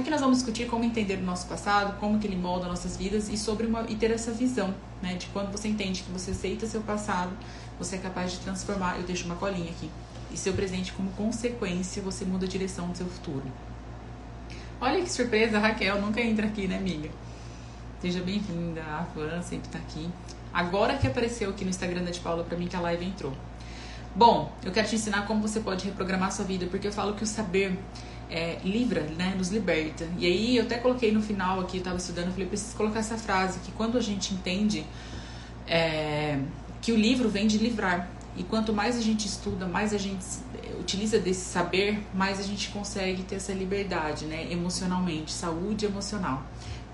Aqui nós vamos discutir como entender o nosso passado, como que ele molda nossas vidas e sobre uma e ter essa visão, né, de quando você entende que você aceita seu passado, você é capaz de transformar, eu deixo uma colinha aqui, e seu presente como consequência, você muda a direção do seu futuro. Olha que surpresa, Raquel nunca entra aqui, né, amiga? Seja bem-vinda, a Van sempre tá aqui. Agora que apareceu aqui no Instagram da de Paula para mim que a live entrou. Bom, eu quero te ensinar como você pode reprogramar sua vida, porque eu falo que o saber é, livra, né, nos liberta. E aí eu até coloquei no final aqui, eu tava estudando, eu falei, preciso colocar essa frase, que quando a gente entende é, que o livro vem de livrar, e quanto mais a gente estuda, mais a gente utiliza desse saber, mais a gente consegue ter essa liberdade, né, emocionalmente, saúde emocional.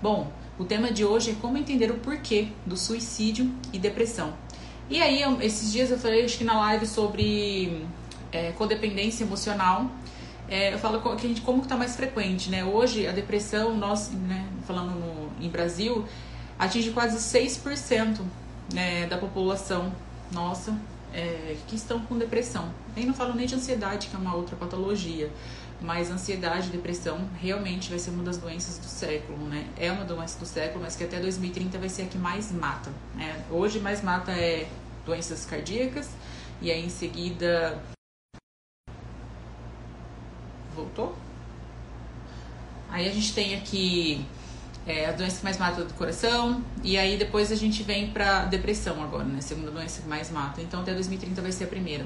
Bom, o tema de hoje é como entender o porquê do suicídio e depressão. E aí, esses dias eu falei, acho que na live sobre é, codependência emocional, é, eu falo que a gente, como que tá mais frequente, né? Hoje a depressão, nós, né, falando no, em Brasil, atinge quase 6% né, da população nossa é, que estão com depressão. Aí não falo nem de ansiedade, que é uma outra patologia, mas ansiedade e depressão realmente vai ser uma das doenças do século, né? É uma doença do século, mas que até 2030 vai ser a que mais mata. Né? Hoje mais mata é doenças cardíacas e aí em seguida voltou. Aí a gente tem aqui é, a doença que mais mata do coração, e aí depois a gente vem pra depressão agora, né? Segunda doença que mais mata. Então até 2030 vai ser a primeira.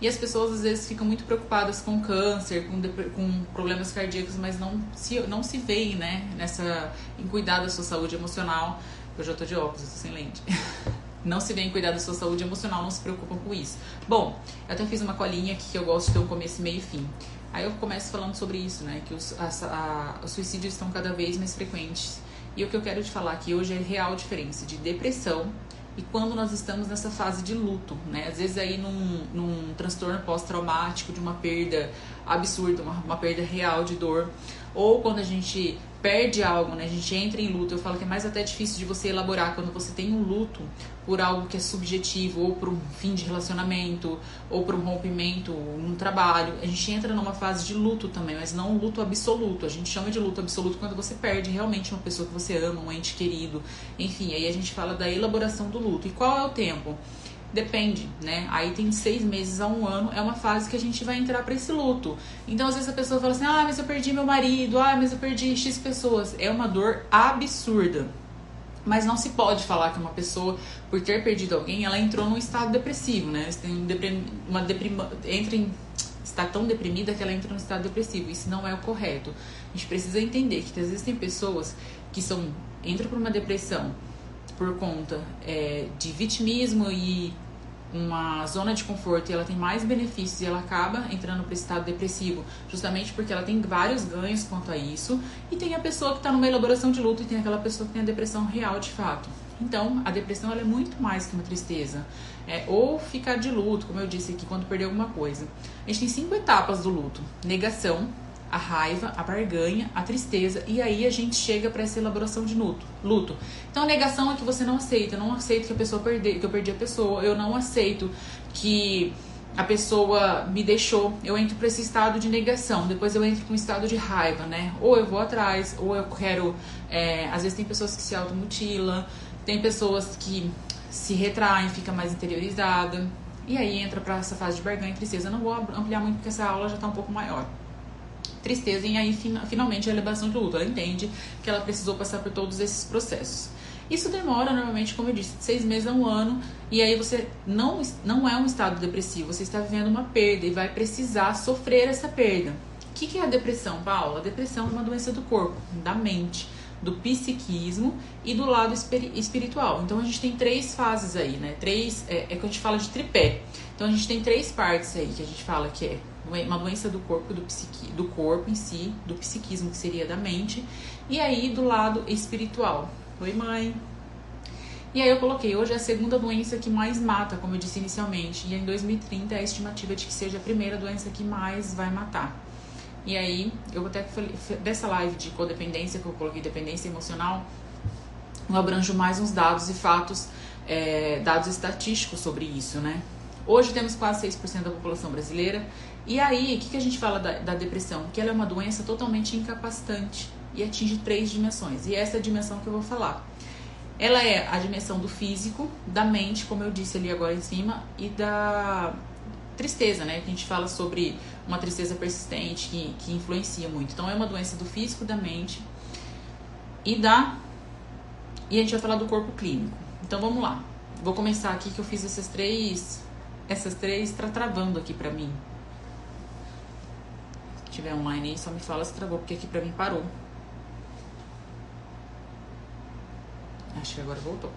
E as pessoas às vezes ficam muito preocupadas com câncer, com, com problemas cardíacos, mas não se, não se veem, né? Nessa, em cuidar da sua saúde emocional. Eu já tô de óculos, tô sem lente. não se vê em cuidar da sua saúde emocional, não se preocupam com isso. Bom, eu até fiz uma colinha aqui que eu gosto de ter um começo, meio e fim. Aí eu começo falando sobre isso, né? Que os, a, a, os suicídios estão cada vez mais frequentes. E o que eu quero te falar aqui hoje é a real diferença de depressão e quando nós estamos nessa fase de luto, né? Às vezes aí num, num transtorno pós-traumático, de uma perda absurda, uma, uma perda real de dor, ou quando a gente perde algo, né? A gente entra em luto. Eu falo que é mais até difícil de você elaborar quando você tem um luto por algo que é subjetivo, ou por um fim de relacionamento, ou por um rompimento num trabalho. A gente entra numa fase de luto também, mas não um luto absoluto. A gente chama de luto absoluto quando você perde realmente uma pessoa que você ama, um ente querido. Enfim, aí a gente fala da elaboração do luto. E qual é o tempo? Depende, né? Aí tem seis meses a um ano, é uma fase que a gente vai entrar para esse luto. Então, às vezes a pessoa fala assim: ah, mas eu perdi meu marido, ah, mas eu perdi X pessoas. É uma dor absurda. Mas não se pode falar que uma pessoa, por ter perdido alguém, ela entrou num estado depressivo, né? Uma deprima, entra em, está tão deprimida que ela entra num estado depressivo. Isso não é o correto. A gente precisa entender que às vezes tem pessoas que são entram por uma depressão por conta é, de vitimismo e uma zona de conforto e ela tem mais benefícios e ela acaba entrando para estado depressivo, justamente porque ela tem vários ganhos quanto a isso. E tem a pessoa que está numa elaboração de luto e tem aquela pessoa que tem a depressão real de fato. Então, a depressão é muito mais que uma tristeza. É, ou ficar de luto, como eu disse aqui, quando perder alguma coisa. A gente tem cinco etapas do luto: negação, a raiva, a barganha, a tristeza e aí a gente chega para essa elaboração de luto. Luto. Então negação é que você não aceita, eu não aceito que a pessoa perde, que eu perdi a pessoa, eu não aceito que a pessoa me deixou, eu entro para esse estado de negação, depois eu entro para um estado de raiva, né? Ou eu vou atrás, ou eu quero. É, às vezes tem pessoas que se automutilam, tem pessoas que se retraem, fica mais interiorizada. E aí entra para essa fase de barganha e tristeza. Eu não vou ampliar muito porque essa aula já está um pouco maior tristeza e aí finalmente a elevação de luto. Ela entende que ela precisou passar por todos esses processos. Isso demora normalmente, como eu disse, seis meses a um ano, e aí você não, não é um estado depressivo, você está vivendo uma perda e vai precisar sofrer essa perda. O que, que é a depressão, Paula? A depressão é uma doença do corpo, da mente, do psiquismo e do lado espiritual. Então a gente tem três fases aí, né? Três, é, é que a gente fala de tripé. Então a gente tem três partes aí que a gente fala que é uma doença do corpo, do, psiqui, do corpo em si, do psiquismo, que seria da mente, e aí do lado espiritual. Oi, mãe. E aí eu coloquei, hoje é a segunda doença que mais mata, como eu disse inicialmente, e em 2030 é a estimativa de que seja a primeira doença que mais vai matar. E aí, eu até falei, dessa live de codependência, que eu coloquei dependência emocional, eu abranjo mais uns dados e fatos, é, dados estatísticos sobre isso, né? Hoje temos quase 6% da população brasileira E aí, o que, que a gente fala da, da depressão? Que ela é uma doença totalmente incapacitante e atinge três dimensões. E essa é a dimensão que eu vou falar. Ela é a dimensão do físico, da mente, como eu disse ali agora em cima, e da tristeza, né? Que a gente fala sobre uma tristeza persistente que, que influencia muito. Então é uma doença do físico, da mente e da. E a gente vai falar do corpo clínico. Então vamos lá. Vou começar aqui que eu fiz essas três. Essas três tá travando aqui pra mim. Tiver online aí, só me fala se travou, porque aqui pra mim parou. Acho que agora voltou.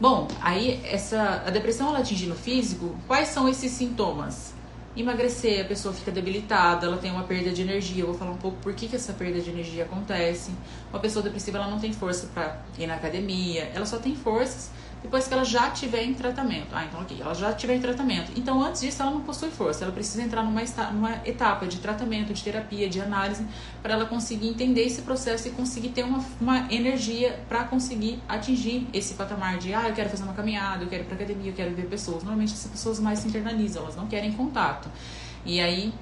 Bom, aí essa a depressão ela atingindo o físico, quais são esses sintomas? Emagrecer, a pessoa fica debilitada, ela tem uma perda de energia. Eu vou falar um pouco por que, que essa perda de energia acontece. Uma pessoa depressiva ela não tem força para ir na academia, ela só tem forças depois que ela já tiver em tratamento. Ah, então ok, ela já tiver em tratamento. Então antes disso ela não possui força, ela precisa entrar numa, numa etapa de tratamento, de terapia, de análise, para ela conseguir entender esse processo e conseguir ter uma, uma energia para conseguir atingir esse patamar de, ah, eu quero fazer uma caminhada, eu quero ir pra academia, eu quero ver pessoas. Normalmente essas pessoas mais se internalizam, elas não querem contato. E aí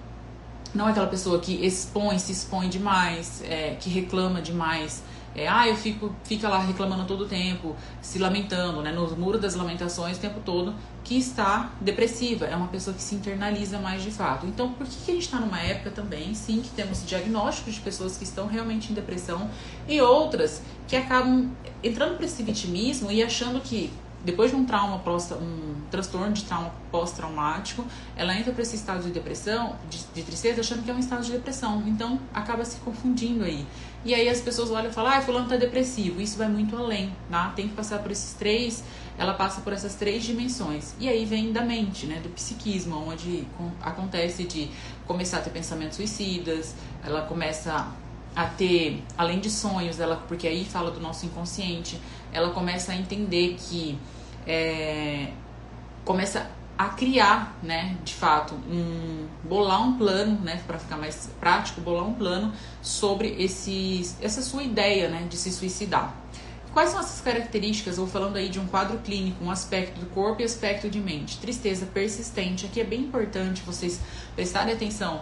não é aquela pessoa que expõe, se expõe demais, é, que reclama demais é, ah, eu fico fica lá reclamando todo o tempo, se lamentando, né, nos muros das lamentações o tempo todo, que está depressiva, é uma pessoa que se internaliza mais de fato. Então, por que, que a gente está numa época também, sim, que temos diagnósticos de pessoas que estão realmente em depressão e outras que acabam entrando para esse vitimismo e achando que depois de um trauma pós, um transtorno de trauma pós-traumático, ela entra para esse estado de depressão, de, de, tristeza, achando que é um estado de depressão. Então acaba se confundindo aí. E aí as pessoas olham e falam, ah, fulano tá depressivo. Isso vai muito além, tá? Tem que passar por esses três, ela passa por essas três dimensões. E aí vem da mente, né? Do psiquismo, onde acontece de começar a ter pensamentos suicidas, ela começa a ter, além de sonhos, ela, porque aí fala do nosso inconsciente, ela começa a entender que é, começa a criar, né, de fato, um bolar um plano, né, para ficar mais prático, bolar um plano sobre esses, essa sua ideia, né, de se suicidar. Quais são essas características? Vou falando aí de um quadro clínico, um aspecto do corpo e aspecto de mente. Tristeza persistente. Aqui é bem importante vocês prestarem atenção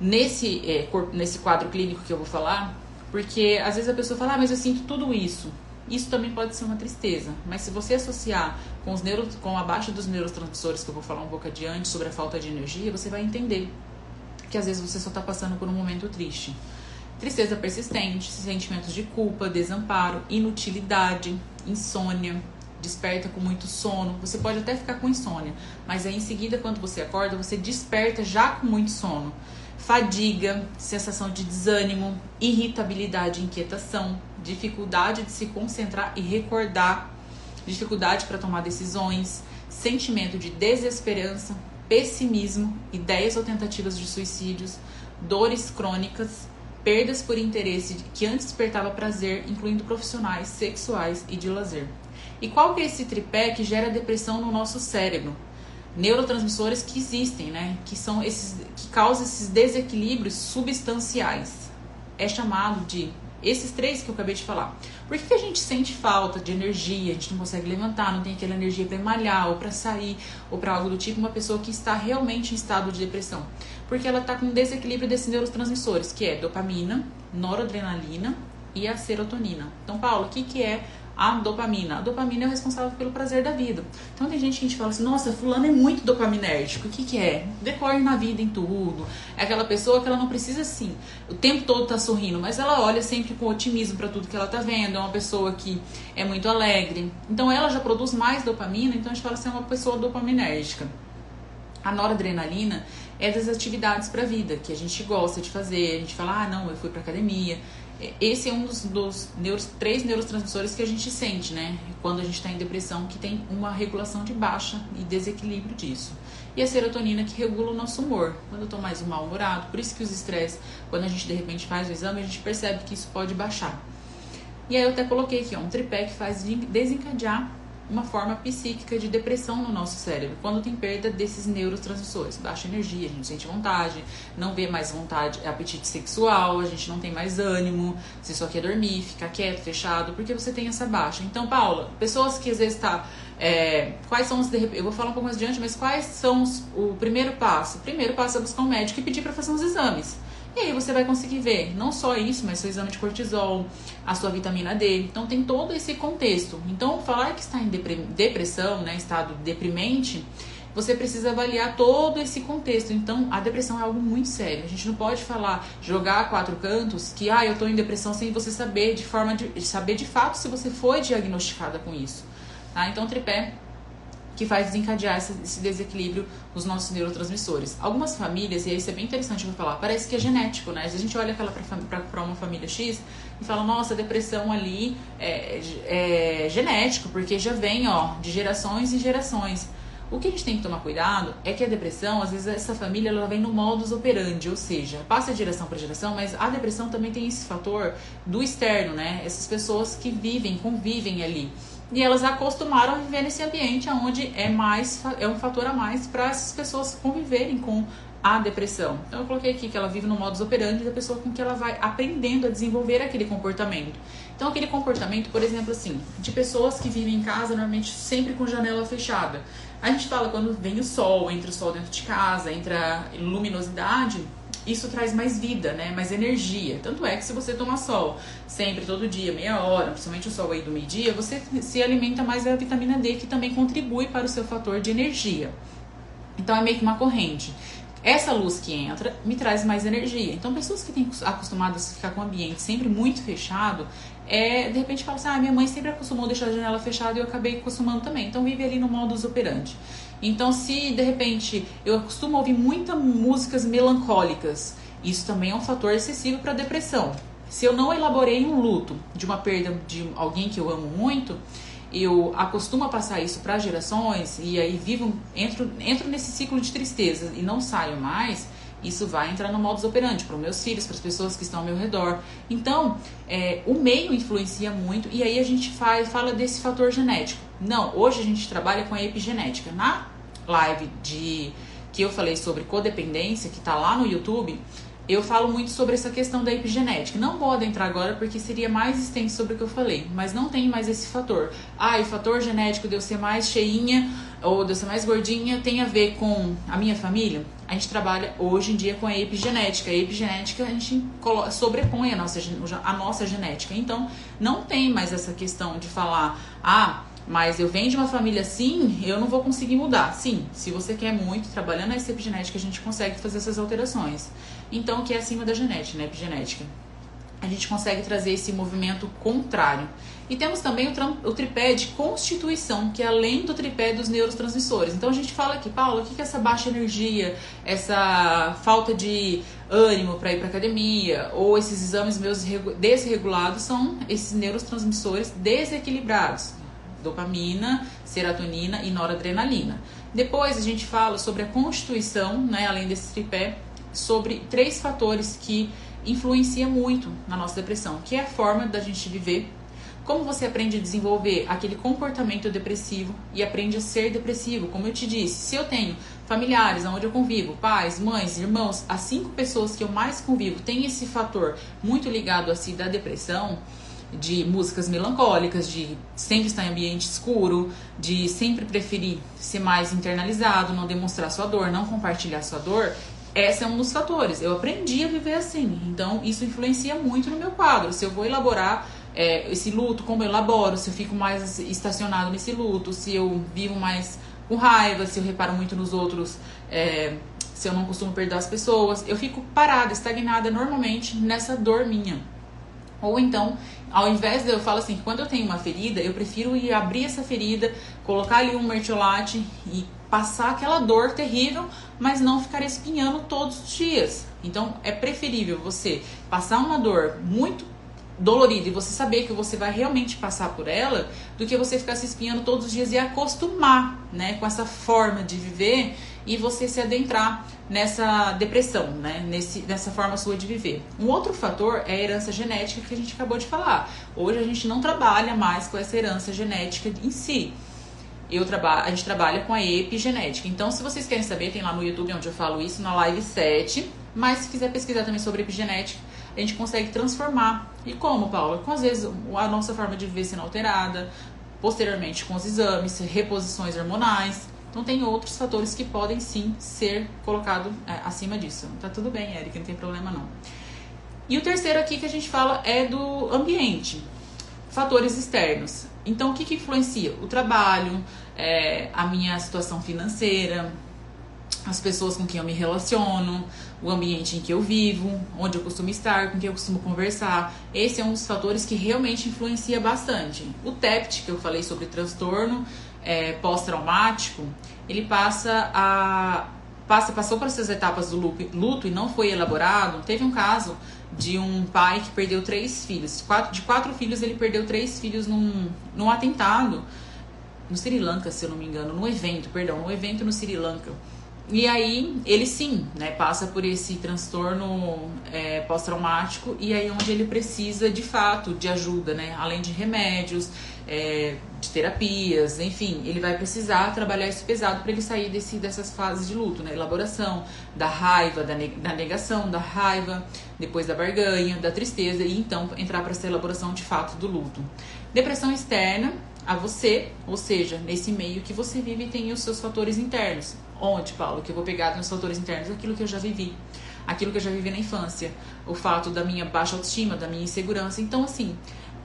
nesse, é, nesse quadro clínico que eu vou falar, porque às vezes a pessoa fala, ah, mas eu sinto tudo isso. Isso também pode ser uma tristeza, mas se você associar com os neuro, com a baixa dos neurotransmissores que eu vou falar um pouco adiante sobre a falta de energia, você vai entender que às vezes você só está passando por um momento triste. Tristeza persistente, sentimentos de culpa, desamparo, inutilidade, insônia, desperta com muito sono. Você pode até ficar com insônia, mas aí em seguida, quando você acorda, você desperta já com muito sono fadiga, sensação de desânimo, irritabilidade, inquietação, dificuldade de se concentrar e recordar, dificuldade para tomar decisões, sentimento de desesperança, pessimismo, ideias ou tentativas de suicídios, dores crônicas, perdas por interesse que antes despertava prazer, incluindo profissionais, sexuais e de lazer. E qual que é esse tripé que gera depressão no nosso cérebro? neurotransmissores que existem, né? Que são esses que causam esses desequilíbrios substanciais. É chamado de esses três que eu acabei de falar. Por que, que a gente sente falta de energia? A gente não consegue levantar, não tem aquela energia para malhar ou para sair ou para algo do tipo. Uma pessoa que está realmente em estado de depressão, porque ela está com desequilíbrio desses neurotransmissores, que é dopamina, noradrenalina e a serotonina. Então, Paulo, o que, que é a dopamina. A dopamina é o responsável pelo prazer da vida. Então tem gente que a gente fala assim, nossa, fulano é muito dopaminérgico. O que que é? Decorre na vida, em tudo. É aquela pessoa que ela não precisa assim, o tempo todo tá sorrindo, mas ela olha sempre com otimismo para tudo que ela tá vendo. É uma pessoa que é muito alegre. Então ela já produz mais dopamina, então a gente fala assim, é uma pessoa dopaminérgica. A noradrenalina é das atividades para a vida, que a gente gosta de fazer. A gente fala, ah, não, eu fui para academia, esse é um dos, dos neuros, três neurotransmissores que a gente sente, né? Quando a gente está em depressão, que tem uma regulação de baixa e desequilíbrio disso. E a serotonina que regula o nosso humor. Quando eu estou mais mal-humorado, por isso que os estresses, quando a gente de repente faz o exame, a gente percebe que isso pode baixar. E aí eu até coloquei aqui, ó, um tripé que faz desencadear uma forma psíquica de depressão no nosso cérebro, quando tem perda desses neurotransmissores, baixa energia, a gente sente vontade, não vê mais vontade, apetite sexual, a gente não tem mais ânimo, você só quer dormir, ficar quieto, fechado, porque você tem essa baixa. Então, Paula, pessoas que às vezes tá é, quais são os. Eu vou falar um pouco mais adiante, mas quais são os, o primeiro passo? O primeiro passo é buscar um médico e pedir para fazer uns exames. E aí você vai conseguir ver não só isso, mas seu exame de cortisol, a sua vitamina D. Então tem todo esse contexto. Então falar que está em depressão, né, estado deprimente, você precisa avaliar todo esse contexto. Então, a depressão é algo muito sério. A gente não pode falar, jogar a quatro cantos, que ah, eu estou em depressão sem você saber de forma de saber de fato se você foi diagnosticada com isso. Tá? Então, tripé que faz desencadear esse, esse, desequilíbrio nos nossos neurotransmissores. Algumas famílias, e isso é bem interessante eu falar, parece que é genético, né? A gente olha aquela para uma família X e fala, nossa, depressão ali é, é, genético, porque já vem ó, de gerações e gerações. O que a gente tem que tomar cuidado é que a depressão, às vezes essa família ela vem no modus operandi, ou seja, passa de geração para geração, mas a depressão também tem esse fator do externo, né? Essas pessoas que vivem, convivem ali. E elas acostumaram a viver nesse ambiente onde é mais é um fator a mais para essas pessoas conviverem com a depressão. Então eu coloquei aqui que ela vive no modus operandi da pessoa com que ela vai aprendendo a desenvolver aquele comportamento. Então aquele comportamento, por exemplo, assim, de pessoas que vivem em casa normalmente sempre com janela fechada. A gente fala quando vem o sol, entra o sol dentro de casa, entra luminosidade, isso traz mais vida, né? Mais energia. Tanto é que se você toma sol sempre, todo dia, meia hora, principalmente o sol aí do meio-dia, você se alimenta mais da vitamina D, que também contribui para o seu fator de energia. Então é meio que uma corrente. Essa luz que entra me traz mais energia. Então, pessoas que têm acostumadas a ficar com o ambiente sempre muito fechado, é, de repente fala assim: ah, minha mãe sempre acostumou deixar a janela fechada e eu acabei acostumando também. Então, vive ali no modus operandi. Então, se de repente eu costumo ouvir muitas músicas melancólicas, isso também é um fator excessivo para depressão. Se eu não elaborei um luto de uma perda de alguém que eu amo muito, eu acostumo a passar isso para gerações e aí vivo, entro, entro nesse ciclo de tristeza e não saio mais, isso vai entrar no modus operandi para os meus filhos, para as pessoas que estão ao meu redor. Então, é, o meio influencia muito e aí a gente faz, fala desse fator genético. Não, hoje a gente trabalha com a epigenética. Na live de que eu falei sobre codependência, que está lá no YouTube, eu falo muito sobre essa questão da epigenética. Não vou adentrar agora porque seria mais extenso sobre o que eu falei, mas não tem mais esse fator. Ah, o fator genético de eu ser mais cheinha ou de eu ser mais gordinha tem a ver com a minha família? A gente trabalha hoje em dia com a epigenética. A epigenética a gente sobrepõe a nossa, a nossa genética. Então, não tem mais essa questão de falar, ah, mas eu venho de uma família assim, eu não vou conseguir mudar. Sim, se você quer muito, trabalhando na epigenética, a gente consegue fazer essas alterações. Então, que é acima da genética, né? Epigenética. A gente consegue trazer esse movimento contrário. E temos também o, o, tripé de constituição, que é além do tripé dos neurotransmissores. Então a gente fala aqui, Paulo, o que é essa baixa energia, essa falta de ânimo para ir para academia, ou esses exames meus desregulados são esses neurotransmissores desequilibrados dopamina, serotonina e noradrenalina. Depois a gente fala sobre a constituição, né, além desse tripé, sobre três fatores que influenciam muito na nossa depressão, que é a forma da gente viver, como você aprende a desenvolver aquele comportamento depressivo e aprende a ser depressivo. Como eu te disse, se eu tenho familiares onde eu convivo, pais, mães, irmãos, as cinco pessoas que eu mais convivo têm esse fator muito ligado a si da depressão, de músicas melancólicas, de sempre estar em ambiente escuro, de sempre preferir ser mais internalizado, não demonstrar sua dor, não compartilhar sua dor, esse é um dos fatores. Eu aprendi a viver assim, então isso influencia muito no meu quadro. Se eu vou elaborar é, esse luto, como eu elaboro, se eu fico mais estacionado nesse luto, se eu vivo mais com raiva, se eu reparo muito nos outros, é, se eu não costumo perdoar as pessoas, eu fico parada, estagnada normalmente nessa dor minha. Ou então, ao invés de eu falo assim, quando eu tenho uma ferida, eu prefiro ir abrir essa ferida, colocar ali um mertiolate e passar aquela dor terrível, mas não ficar espinhando todos os dias. Então, é preferível você passar uma dor muito dolorida e você saber que você vai realmente passar por ela, do que você ficar se espinhando todos os dias e acostumar, né, com essa forma de viver e você se adentrar nessa depressão, né? Nesse, nessa forma sua de viver. Um outro fator é a herança genética que a gente acabou de falar. Hoje a gente não trabalha mais com essa herança genética em si. Eu trabalho, a gente trabalha com a epigenética. Então, se vocês querem saber, tem lá no YouTube onde eu falo isso, na live 7. Mas se quiser pesquisar também sobre epigenética, a gente consegue transformar. E como, Paula? Com às vezes a nossa forma de viver sendo alterada, posteriormente com os exames, reposições hormonais. Então tem outros fatores que podem sim ser colocados é, acima disso. Tá tudo bem, Eric, não tem problema não. E o terceiro aqui que a gente fala é do ambiente, fatores externos. Então o que, que influencia? O trabalho, é, a minha situação financeira, as pessoas com quem eu me relaciono, o ambiente em que eu vivo, onde eu costumo estar, com quem eu costumo conversar. Esse é um dos fatores que realmente influencia bastante. O TEPT, que eu falei sobre transtorno é, pós-traumático, ele passa a passa passou por essas etapas do luto e não foi elaborado. Teve um caso de um pai que perdeu três filhos. Quatro, de quatro filhos, ele perdeu três filhos num, num atentado no Sri Lanka, se eu não me engano, no evento, perdão, no evento no Sri Lanka. E aí ele sim, né, passa por esse transtorno é, pós-traumático e aí onde ele precisa de fato de ajuda, né, além de remédios, é, de terapias, enfim, ele vai precisar trabalhar esse pesado para ele sair desse, dessas fases de luto, né, elaboração da raiva, da, da negação, da raiva, depois da barganha, da tristeza e então entrar para essa elaboração de fato do luto. Depressão externa a você, ou seja, nesse meio que você vive tem os seus fatores internos. Onde, Paulo, que eu vou pegar nos fatores internos aquilo que eu já vivi, aquilo que eu já vivi na infância, o fato da minha baixa autoestima, da minha insegurança. Então, assim,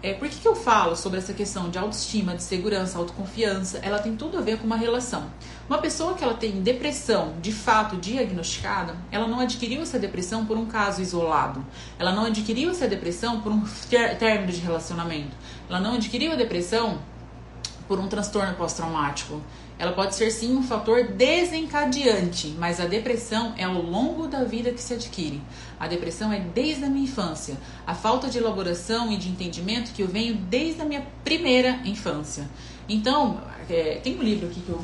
é, por que, que eu falo sobre essa questão de autoestima, de segurança, autoconfiança? Ela tem tudo a ver com uma relação. Uma pessoa que ela tem depressão de fato diagnosticada, ela não adquiriu essa depressão por um caso isolado. Ela não adquiriu essa depressão por um término de relacionamento. Ela não adquiriu a depressão por um transtorno pós-traumático. Ela pode ser sim um fator desencadeante, mas a depressão é ao longo da vida que se adquire. A depressão é desde a minha infância. A falta de elaboração e de entendimento que eu venho desde a minha primeira infância. Então, é, tem um livro aqui que eu.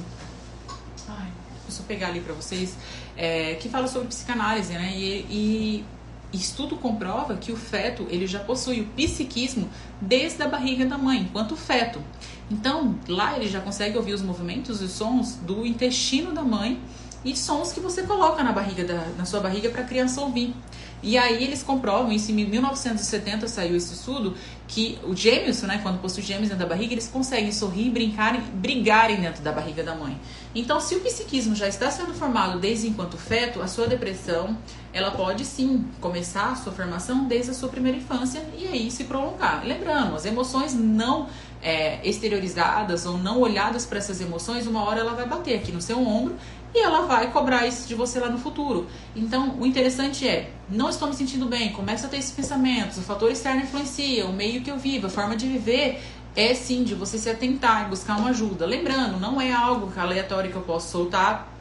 Ai, deixa eu pegar ali para vocês. É, que fala sobre psicanálise, né? E, e estudo comprova que o feto ele já possui o psiquismo desde a barriga da mãe, enquanto feto. Então, lá ele já consegue ouvir os movimentos e sons do intestino da mãe e sons que você coloca na barriga da, na sua barriga para a criança ouvir. E aí eles comprovam, isso em 1970 saiu esse estudo, que os gêmeos, né, quando possuem gêmeos dentro da barriga, eles conseguem sorrir, brincar, brigarem dentro da barriga da mãe. Então, se o psiquismo já está sendo formado desde enquanto feto, a sua depressão, ela pode sim começar a sua formação desde a sua primeira infância e aí se prolongar. Lembrando, as emoções não é, exteriorizadas ou não olhadas para essas emoções, uma hora ela vai bater aqui no seu ombro e ela vai cobrar isso de você lá no futuro. Então, o interessante é, não estou me sentindo bem, começa a ter esses pensamentos, o fator externo influencia, o meio que eu vivo, a forma de viver é sim de você se atentar e buscar uma ajuda. Lembrando, não é algo aleatório que eu posso soltar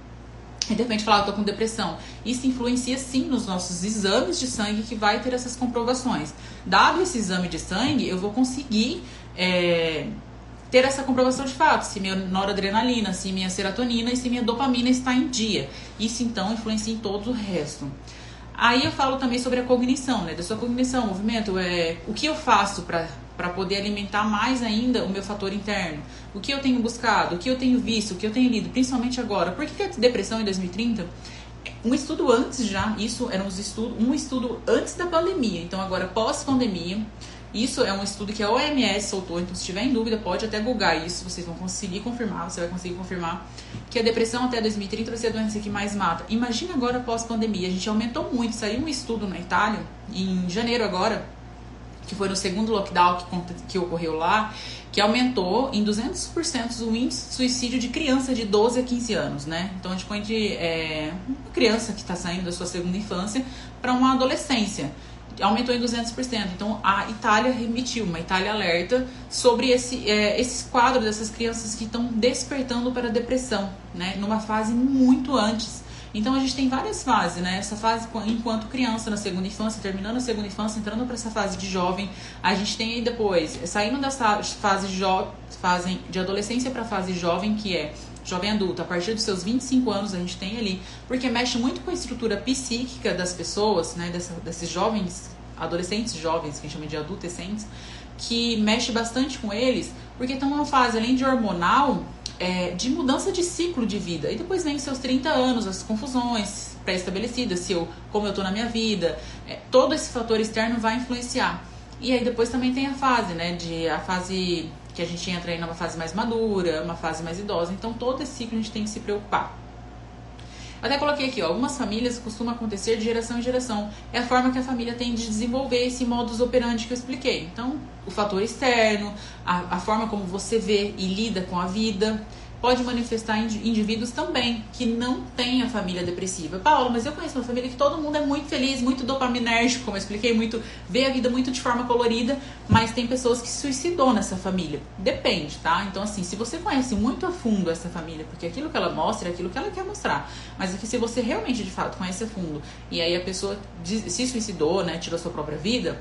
e de repente falar, eu tô com depressão. Isso influencia sim nos nossos exames de sangue que vai ter essas comprovações. Dado esse exame de sangue, eu vou conseguir é, ter essa comprovação de fato, se minha noradrenalina, se minha serotonina e se minha dopamina está em dia. Isso então influencia em todo o resto. Aí eu falo também sobre a cognição, né? Da sua cognição, movimento, é o que eu faço para poder alimentar mais ainda o meu fator interno. O que eu tenho buscado, o que eu tenho visto, o que eu tenho lido, principalmente agora. Por que a depressão em 2030? Um estudo antes já, isso era um estudo, um estudo antes da pandemia, então agora pós-pandemia, isso é um estudo que a OMS soltou, então se tiver em dúvida, pode até googar isso, vocês vão conseguir confirmar, você vai conseguir confirmar que a depressão até 2030 vai ser a doença que mais mata. Imagina agora pós-pandemia, a gente aumentou muito, saiu um estudo na Itália, em janeiro agora, que foi no segundo lockdown que, que ocorreu lá, que aumentou em 200% o índice de suicídio de criança de 12 a 15 anos, né? Então a gente põe de é, uma criança que está saindo da sua segunda infância para uma adolescência aumentou em 200%. Então a Itália remitiu uma Itália alerta sobre esse, é, esses quadros dessas crianças que estão despertando para a depressão, né? Numa fase muito antes. Então a gente tem várias fases, né? Essa fase enquanto criança na segunda infância, terminando a segunda infância, entrando para essa fase de jovem. A gente tem aí depois, saindo dessa fase, jo fase de adolescência para a fase jovem, que é jovem adulto, a partir dos seus 25 anos a gente tem ali, porque mexe muito com a estrutura psíquica das pessoas, né, dessa, desses jovens, adolescentes jovens, que a gente chama de adolescentes, que mexe bastante com eles, porque estão numa fase, além de hormonal, é, de mudança de ciclo de vida. E depois vem seus 30 anos, as confusões pré-estabelecidas, se eu, como eu tô na minha vida, é, todo esse fator externo vai influenciar. E aí depois também tem a fase, né, de a fase que a gente entra aí numa fase mais madura, uma fase mais idosa. Então, todo esse ciclo a gente tem que se preocupar. Até coloquei aqui, ó, algumas famílias costumam acontecer de geração em geração. É a forma que a família tem de desenvolver esse modus operandi que eu expliquei. Então, o fator externo, a, a forma como você vê e lida com a vida pode manifestar indivíduos também que não têm a família depressiva. Paulo, mas eu conheço uma família que todo mundo é muito feliz, muito dopaminérgico, como eu expliquei, muito vê a vida muito de forma colorida, mas tem pessoas que se suicidou nessa família. Depende, tá? Então assim, se você conhece muito a fundo essa família, porque aquilo que ela mostra é aquilo que ela quer mostrar, mas é que se você realmente de fato conhece a fundo e aí a pessoa se suicidou, né, tirou sua própria vida,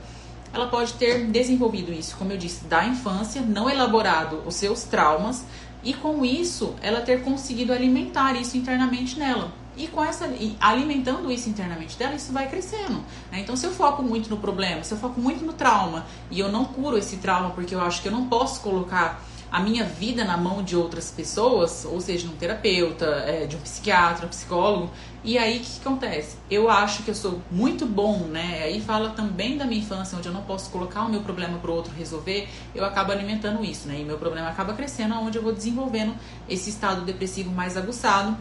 ela pode ter desenvolvido isso, como eu disse, da infância, não elaborado os seus traumas, e com isso ela ter conseguido alimentar isso internamente nela. E com essa e alimentando isso internamente dela, isso vai crescendo. Né? Então, se eu foco muito no problema, se eu foco muito no trauma e eu não curo esse trauma porque eu acho que eu não posso colocar a minha vida na mão de outras pessoas, ou seja, de um terapeuta, é, de um psiquiatra, um psicólogo, e aí o que, acontece? Eu acho que eu sou muito bom, né? Aí fala também da minha infância, onde eu não posso colocar o meu problema para o outro resolver, eu acabo alimentando isso, né? E meu problema acaba crescendo, onde eu vou desenvolvendo esse estado depressivo mais aguçado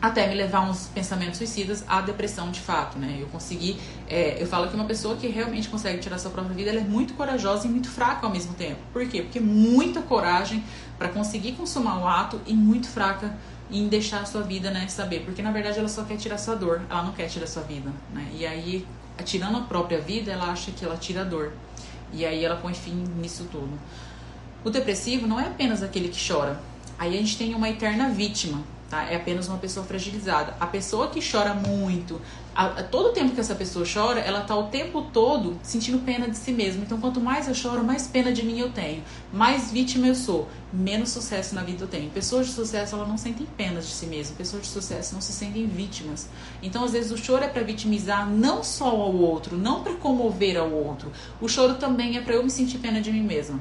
até me levar uns pensamentos suicidas à depressão de fato, né? Eu consegui, é, eu falo que uma pessoa que realmente consegue tirar sua própria vida, ela é muito corajosa e muito fraca ao mesmo tempo. Por quê? Porque muita coragem para conseguir consumar o ato e muito fraca em deixar a sua vida, né, saber, porque na verdade ela só quer tirar sua dor, ela não quer tirar sua vida, né? E aí, tirando a própria vida, ela acha que ela tira a dor. E aí ela põe fim nisso tudo. O depressivo não é apenas aquele que chora. Aí a gente tem uma eterna vítima, tá? É apenas uma pessoa fragilizada. A pessoa que chora muito, a, a, todo o tempo que essa pessoa chora, ela tá o tempo todo sentindo pena de si mesma. Então, quanto mais eu choro, mais pena de mim eu tenho, mais vítima eu sou, menos sucesso na vida eu tenho. Pessoas de sucesso, elas não sentem pena de si mesmas. Pessoas de sucesso não se sentem vítimas. Então, às vezes, o choro é para vitimizar não só ao outro, não para comover ao outro. O choro também é para eu me sentir pena de mim mesma.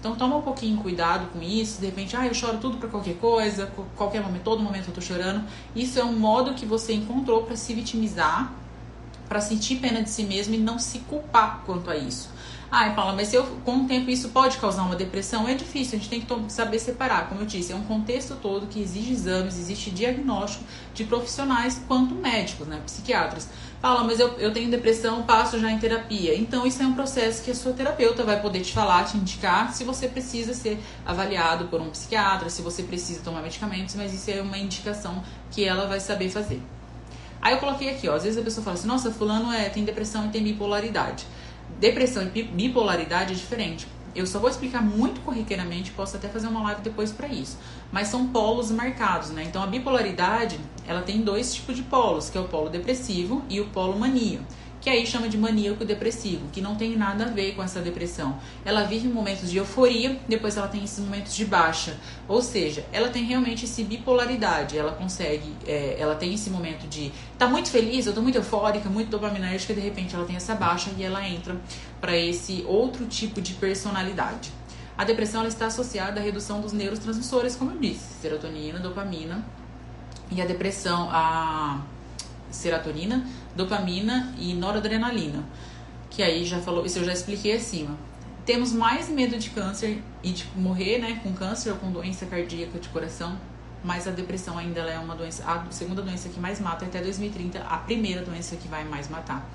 Então toma um pouquinho cuidado com isso, de repente, ah, eu choro tudo para qualquer coisa, qualquer momento, todo momento eu tô chorando. Isso é um modo que você encontrou para se vitimizar, para sentir pena de si mesmo e não se culpar quanto a isso. Ai, Paula, mas eu, com o tempo isso pode causar uma depressão? É difícil, a gente tem que saber separar. Como eu disse, é um contexto todo que exige exames, existe diagnóstico de profissionais quanto médicos, né, psiquiatras. Fala, mas eu, eu tenho depressão, passo já em terapia. Então, isso é um processo que a sua terapeuta vai poder te falar, te indicar se você precisa ser avaliado por um psiquiatra, se você precisa tomar medicamentos, mas isso é uma indicação que ela vai saber fazer. Aí eu coloquei aqui, ó, às vezes a pessoa fala assim, nossa, fulano é, tem depressão e tem bipolaridade. Depressão e bipolaridade é diferente. Eu só vou explicar muito corriqueiramente, posso até fazer uma live depois para isso. Mas são polos marcados, né? Então a bipolaridade, ela tem dois tipos de polos, que é o polo depressivo e o polo mania que aí chama de maníaco depressivo, que não tem nada a ver com essa depressão. Ela vive momentos de euforia, depois ela tem esses momentos de baixa. Ou seja, ela tem realmente esse bipolaridade. Ela consegue, é, ela tem esse momento de tá muito feliz, eu tô muito eufórica, muito dopaminérgica, de repente ela tem essa baixa e ela entra para esse outro tipo de personalidade. A depressão está associada à redução dos neurotransmissores, como eu disse, serotonina, dopamina. E a depressão, a serotonina, dopamina e noradrenalina. Que aí já falou, isso eu já expliquei acima. Temos mais medo de câncer e de morrer, né, com câncer ou com doença cardíaca de coração, mas a depressão ainda é uma doença, a segunda doença que mais mata até 2030, a primeira doença que vai mais matar.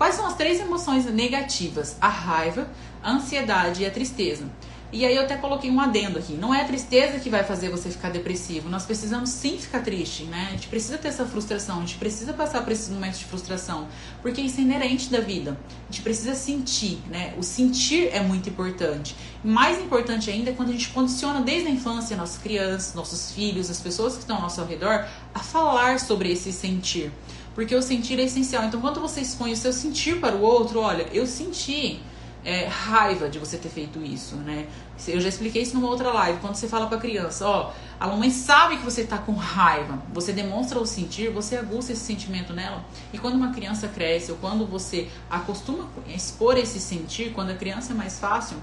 Quais são as três emoções negativas? A raiva, a ansiedade e a tristeza. E aí eu até coloquei um adendo aqui. Não é a tristeza que vai fazer você ficar depressivo. Nós precisamos sim ficar triste, né? A gente precisa ter essa frustração, a gente precisa passar por esses momentos de frustração, porque isso é inerente da vida. A gente precisa sentir, né? O sentir é muito importante. Mais importante ainda é quando a gente condiciona desde a infância nossas crianças, nossos filhos, as pessoas que estão ao nosso redor a falar sobre esse sentir. Porque o sentir é essencial. Então, quando você expõe o seu sentir para o outro, olha, eu senti é, raiva de você ter feito isso, né? Eu já expliquei isso numa outra live. Quando você fala pra criança, ó, a mamãe sabe que você tá com raiva, você demonstra o sentir, você aguça esse sentimento nela. E quando uma criança cresce, ou quando você acostuma expor esse sentir, quando a criança é mais fácil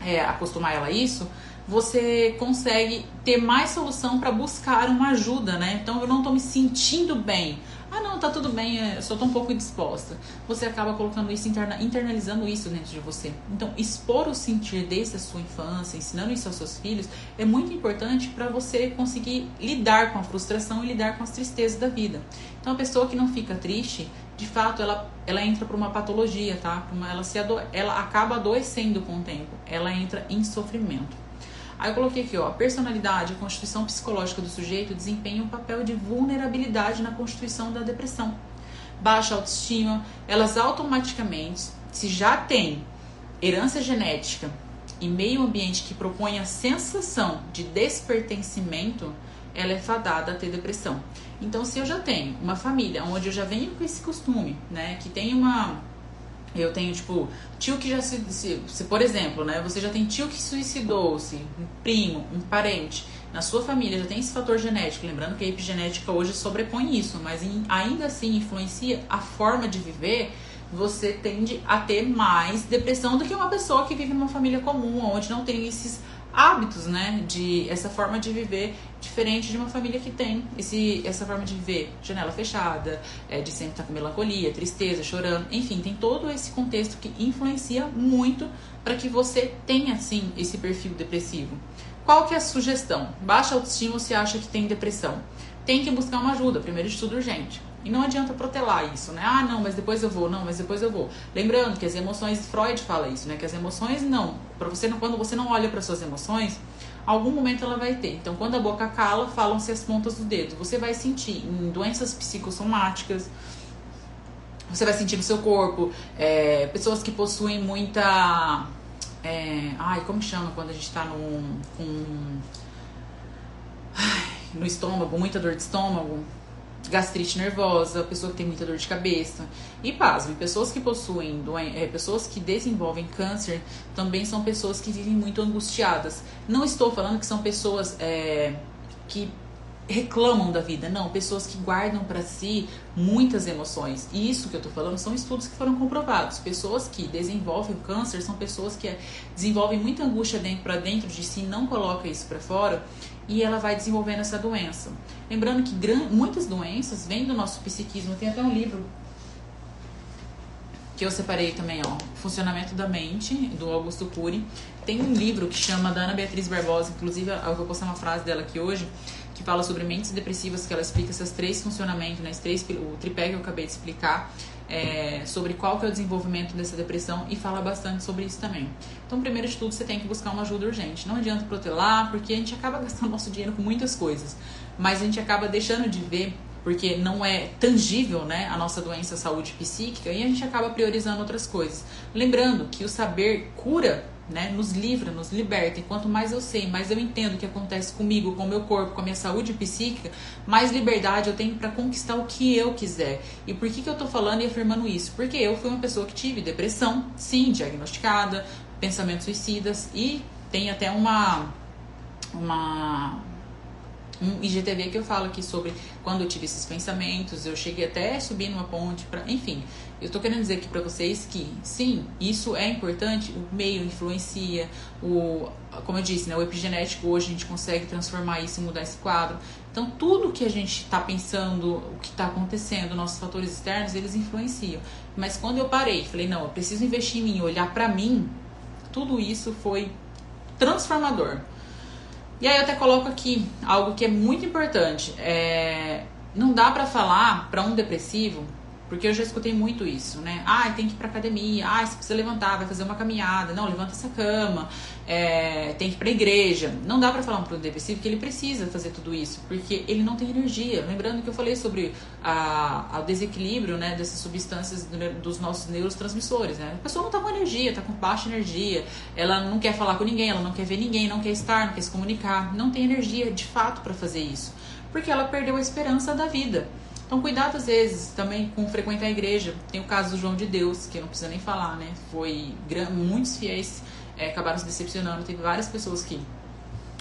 é, acostumar ela a isso, você consegue ter mais solução para buscar uma ajuda, né? Então eu não tô me sentindo bem. ah não, tá tudo bem, eu só tô um pouco indisposta. Você acaba colocando isso, interna, internalizando isso dentro de você. Então, expor o sentir desde a sua infância, ensinando isso aos seus filhos, é muito importante para você conseguir lidar com a frustração e lidar com as tristezas da vida. Então, a pessoa que não fica triste, de fato, ela, ela entra para uma patologia, tá? Uma, ela, se ado, ela acaba adoecendo com o tempo. Ela entra em sofrimento. Aí eu coloquei aqui, ó, a personalidade, a constituição psicológica do sujeito desempenha um papel de vulnerabilidade na constituição da depressão. Baixa autoestima, elas automaticamente, se já tem herança genética e meio ambiente que propõe a sensação de despertencimento, ela é fadada a ter depressão. Então, se eu já tenho uma família onde eu já venho com esse costume, né, que tem uma eu tenho, tipo, tio que já se, se, se, por exemplo, né? Você já tem tio que suicidou-se, um primo, um parente. Na sua família já tem esse fator genético. Lembrando que a epigenética hoje sobrepõe isso, mas em, ainda assim influencia a forma de viver. Você tende a ter mais depressão do que uma pessoa que vive numa família comum, onde não tem esses hábitos, né? De essa forma de viver diferente de uma família que tem esse, essa forma de viver janela fechada, é, de sempre estar com melancolia, tristeza, chorando, enfim, tem todo esse contexto que influencia muito para que você tenha assim esse perfil depressivo. Qual que é a sugestão? Baixa autoestima se acha que tem depressão. Tem que buscar uma ajuda, primeiro de tudo urgente. E não adianta protelar isso, né? Ah, não, mas depois eu vou, não, mas depois eu vou. Lembrando que as emoções, Freud fala isso, né? Que as emoções não, para você quando você não olha para suas emoções, algum momento ela vai ter. Então, quando a boca cala, falam-se as pontas do dedo. Você vai sentir em doenças psicossomáticas, você vai sentir no seu corpo, é, pessoas que possuem muita. É, ai, como chama quando a gente tá num, com. Ai, no estômago, muita dor de estômago gastrite nervosa, pessoa que tem muita dor de cabeça. E pasme, pessoas que possuem é, pessoas que desenvolvem câncer também são pessoas que vivem muito angustiadas. Não estou falando que são pessoas é, que reclamam da vida, não, pessoas que guardam para si muitas emoções. E isso que eu tô falando são estudos que foram comprovados. Pessoas que desenvolvem o câncer são pessoas que desenvolvem muita angústia dentro para dentro de si, não coloca isso para fora e ela vai desenvolvendo essa doença. Lembrando que muitas doenças vêm do nosso psiquismo. Tem até um livro que eu separei também, ó, Funcionamento da Mente, do Augusto Cury. Tem um livro que chama da Ana Beatriz Barbosa, inclusive eu vou postar uma frase dela aqui hoje, que fala sobre mentes depressivas, que ela explica esses três funcionamentos, né, três, o tripé que eu acabei de explicar, é, sobre qual que é o desenvolvimento dessa depressão e fala bastante sobre isso também. Então, primeiro de tudo, você tem que buscar uma ajuda urgente. Não adianta protelar, porque a gente acaba gastando nosso dinheiro com muitas coisas, mas a gente acaba deixando de ver porque não é tangível, né, a nossa doença saúde psíquica e a gente acaba priorizando outras coisas. Lembrando que o saber cura né, nos livra, nos liberta. E quanto mais eu sei, mais eu entendo o que acontece comigo, com o meu corpo, com a minha saúde psíquica, mais liberdade eu tenho para conquistar o que eu quiser. E por que, que eu tô falando e afirmando isso? Porque eu fui uma pessoa que tive depressão, sim, diagnosticada, pensamentos suicidas e tem até uma uma um IGTV que eu falo aqui sobre quando eu tive esses pensamentos, eu cheguei até subir numa ponte para, enfim, eu estou querendo dizer aqui para vocês que sim, isso é importante, o meio influencia, o como eu disse, né, o epigenético hoje a gente consegue transformar isso mudar esse quadro. Então, tudo que a gente está pensando, o que está acontecendo, nossos fatores externos, eles influenciam. Mas quando eu parei, falei, não, eu preciso investir em mim, olhar para mim, tudo isso foi transformador. E aí eu até coloco aqui algo que é muito importante. É, não dá para falar para um depressivo, porque eu já escutei muito isso, né? Ah, tem que ir pra academia, ah, você precisa levantar, vai fazer uma caminhada, não, levanta essa cama, é, tem que ir pra igreja. Não dá para falar um depressivo que ele precisa fazer tudo isso, porque ele não tem energia. Lembrando que eu falei sobre a, a desequilíbrio né, dessas substâncias dos nossos neurotransmissores, né? A pessoa não tá com energia, tá com baixa energia, ela não quer falar com ninguém, ela não quer ver ninguém, não quer estar, não quer se comunicar, não tem energia de fato para fazer isso, porque ela perdeu a esperança da vida. Então, cuidado às vezes também com frequentar a igreja. Tem o caso do João de Deus, que não precisa nem falar, né? Foi muitos fiéis é, acabaram se decepcionando. Teve várias pessoas que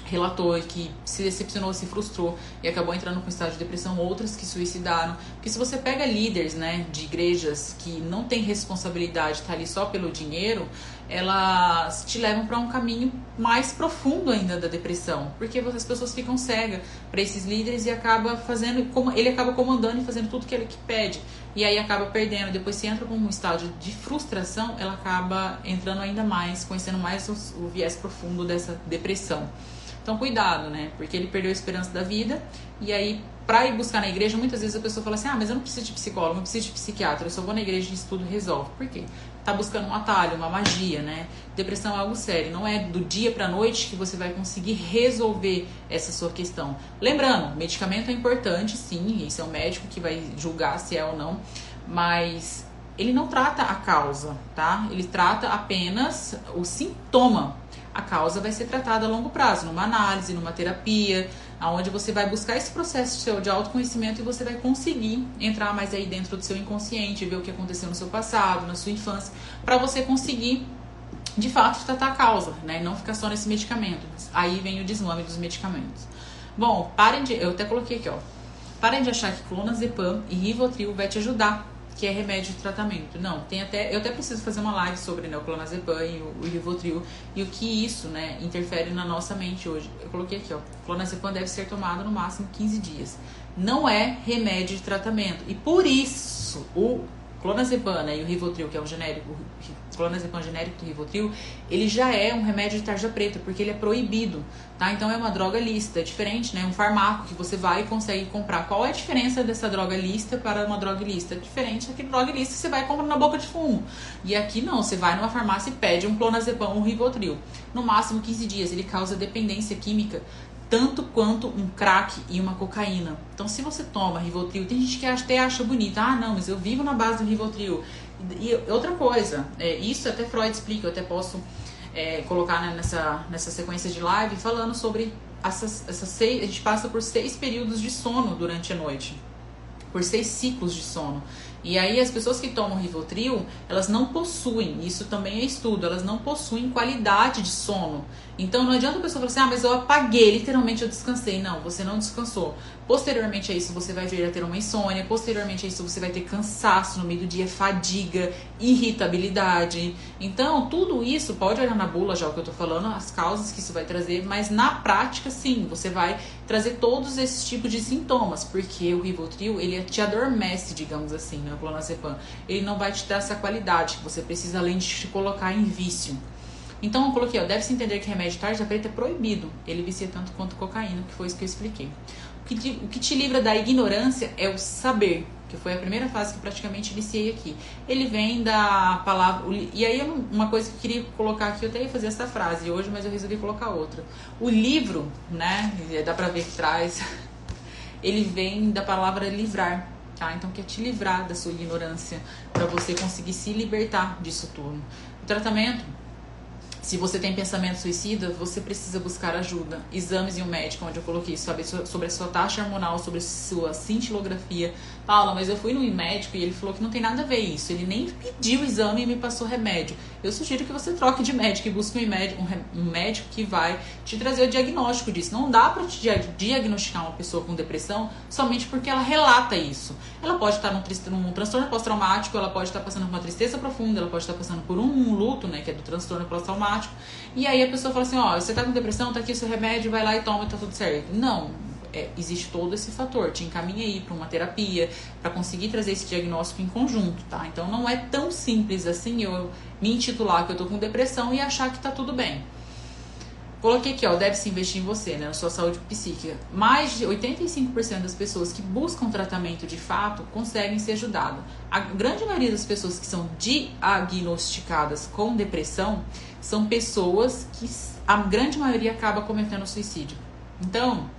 relatou que se decepcionou, se frustrou e acabou entrando com estado de depressão, outras que suicidaram. Porque se você pega líderes, né, de igrejas que não tem responsabilidade, tá ali só pelo dinheiro, elas te levam para um caminho mais profundo ainda da depressão, porque as pessoas ficam cegas para esses líderes e acaba fazendo ele acaba comandando e fazendo tudo que ele que pede e aí acaba perdendo. Depois se entra com um estágio de frustração, ela acaba entrando ainda mais, conhecendo mais o, o viés profundo dessa depressão. Então cuidado, né? Porque ele perdeu a esperança da vida e aí para ir buscar na igreja, muitas vezes a pessoa fala assim: "Ah, mas eu não preciso de psicólogo, não preciso de psiquiatra, eu só vou na igreja e isso tudo resolve". Por quê? Tá buscando um atalho, uma magia, né? Depressão é algo sério, não é do dia para noite que você vai conseguir resolver essa sua questão. Lembrando, medicamento é importante, sim, isso é o médico que vai julgar se é ou não, mas ele não trata a causa, tá? Ele trata apenas o sintoma. A causa vai ser tratada a longo prazo, numa análise, numa terapia, aonde você vai buscar esse processo seu de autoconhecimento e você vai conseguir entrar mais aí dentro do seu inconsciente, ver o que aconteceu no seu passado, na sua infância, para você conseguir de fato tratar a causa, né? Não ficar só nesse medicamento. Aí vem o desmame dos medicamentos. Bom, parem de, eu até coloquei aqui, ó. Parem de achar que clonazepam e Rivotril vai te ajudar que é remédio de tratamento. Não, tem até eu até preciso fazer uma live sobre né, o clonazepam e o, o Rivotril e o que isso, né, interfere na nossa mente hoje. Eu coloquei aqui, ó, clonazepam deve ser tomado no máximo 15 dias. Não é remédio de tratamento. E por isso, o clonazepam né, e o Rivotril, que é o genérico, clonazepam genérico do Rivotril, ele já é um remédio de tarja preta, porque ele é proibido, tá? Então é uma droga lista, é diferente, né? Um farmaco que você vai e consegue comprar. Qual é a diferença dessa droga lista para uma droga lista? É diferente daquele droga lista que você vai comprar na boca de fumo. E aqui não, você vai numa farmácia e pede um clonazepam, um Rivotril. No máximo 15 dias, ele causa dependência química tanto quanto um crack e uma cocaína. Então, se você toma Rivotril, tem gente que até acha bonita. Ah, não, mas eu vivo na base do Rivotril. E outra coisa, é, isso até Freud explica, eu até posso é, colocar né, nessa, nessa sequência de live falando sobre essas, essas seis. A gente passa por seis períodos de sono durante a noite, por seis ciclos de sono. E aí as pessoas que tomam Rivotril, elas não possuem, isso também é estudo, elas não possuem qualidade de sono. Então não adianta a pessoa falar assim, ah, mas eu apaguei, literalmente eu descansei. Não, você não descansou. Posteriormente a isso, você vai vir a ter uma insônia. Posteriormente a isso, você vai ter cansaço no meio do dia, fadiga, irritabilidade. Então, tudo isso, pode olhar na bula já o que eu tô falando, as causas que isso vai trazer, mas na prática, sim, você vai trazer todos esses tipos de sintomas, porque o Rivotril, ele te adormece, digamos assim, né, o clonazepam. Ele não vai te dar essa qualidade que você precisa, além de te colocar em vício. Então, eu coloquei, ó, deve-se entender que remédio tarja preta é proibido. Ele vicia tanto quanto cocaína, que foi isso que eu expliquei. O que, te, o que te livra da ignorância é o saber, que foi a primeira fase que praticamente iniciei aqui. Ele vem da palavra. E aí, uma coisa que eu queria colocar aqui, eu até ia fazer essa frase hoje, mas eu resolvi colocar outra. O livro, né, dá pra ver que traz, ele vem da palavra livrar. Tá? Então, quer te livrar da sua ignorância, para você conseguir se libertar disso tudo. O tratamento se você tem pensamento suicida, você precisa buscar ajuda. Exames em um médico, onde eu coloquei sobre a sua taxa hormonal, sobre a sua cintilografia. Paula, mas eu fui no médico e ele falou que não tem nada a ver isso. Ele nem pediu o exame e me passou remédio. Eu sugiro que você troque de médico e busque um médico, um que vai te trazer o diagnóstico disso. Não dá para te diagnosticar uma pessoa com depressão somente porque ela relata isso. Ela pode estar num, num transtorno pós-traumático, ela pode estar passando por uma tristeza profunda, ela pode estar passando por um luto, né, que é do transtorno pós-traumático e aí a pessoa fala assim, ó, você tá com depressão, tá aqui o seu remédio, vai lá e toma tá tudo certo. Não, é, existe todo esse fator, te encaminha aí para uma terapia, para conseguir trazer esse diagnóstico em conjunto, tá? Então não é tão simples assim eu me intitular que eu tô com depressão e achar que tá tudo bem. Coloquei aqui, ó, deve-se investir em você, né, na sua saúde psíquica. Mais de 85% das pessoas que buscam tratamento de fato conseguem ser ajudadas. A grande maioria das pessoas que são diagnosticadas com depressão são pessoas que a grande maioria acaba cometendo suicídio. Então,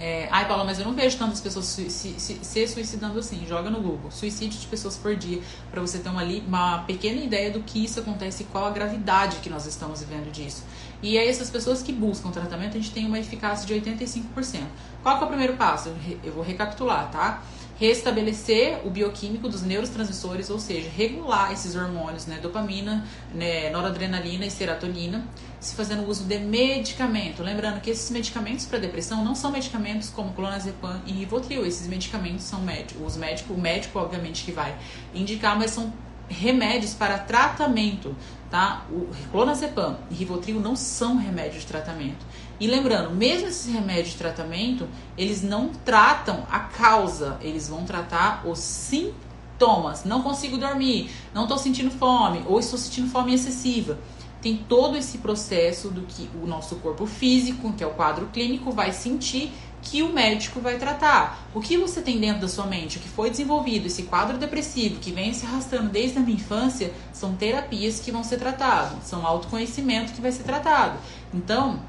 é, ai, Paula, mas eu não vejo tantas pessoas se, se, se, suicidando assim. Joga no Google. Suicídio de pessoas por dia. para você ter uma, uma pequena ideia do que isso acontece e qual a gravidade que nós estamos vivendo disso. E aí, essas pessoas que buscam tratamento, a gente tem uma eficácia de 85%. Qual é o primeiro passo? Eu vou recapitular, tá? restabelecer o bioquímico dos neurotransmissores, ou seja, regular esses hormônios, né, dopamina, né, noradrenalina e serotonina, se fazendo uso de medicamento. Lembrando que esses medicamentos para depressão não são medicamentos como clonazepam e Rivotril. Esses medicamentos são médicos, os o médico obviamente que vai indicar, mas são remédios para tratamento, tá? O clonazepam e Rivotril não são remédios de tratamento. E lembrando, mesmo esses remédios de tratamento, eles não tratam a causa, eles vão tratar os sintomas. Não consigo dormir, não estou sentindo fome ou estou sentindo fome excessiva. Tem todo esse processo do que o nosso corpo físico, que é o quadro clínico, vai sentir que o médico vai tratar. O que você tem dentro da sua mente, o que foi desenvolvido, esse quadro depressivo que vem se arrastando desde a minha infância, são terapias que vão ser tratadas, são autoconhecimento que vai ser tratado. Então,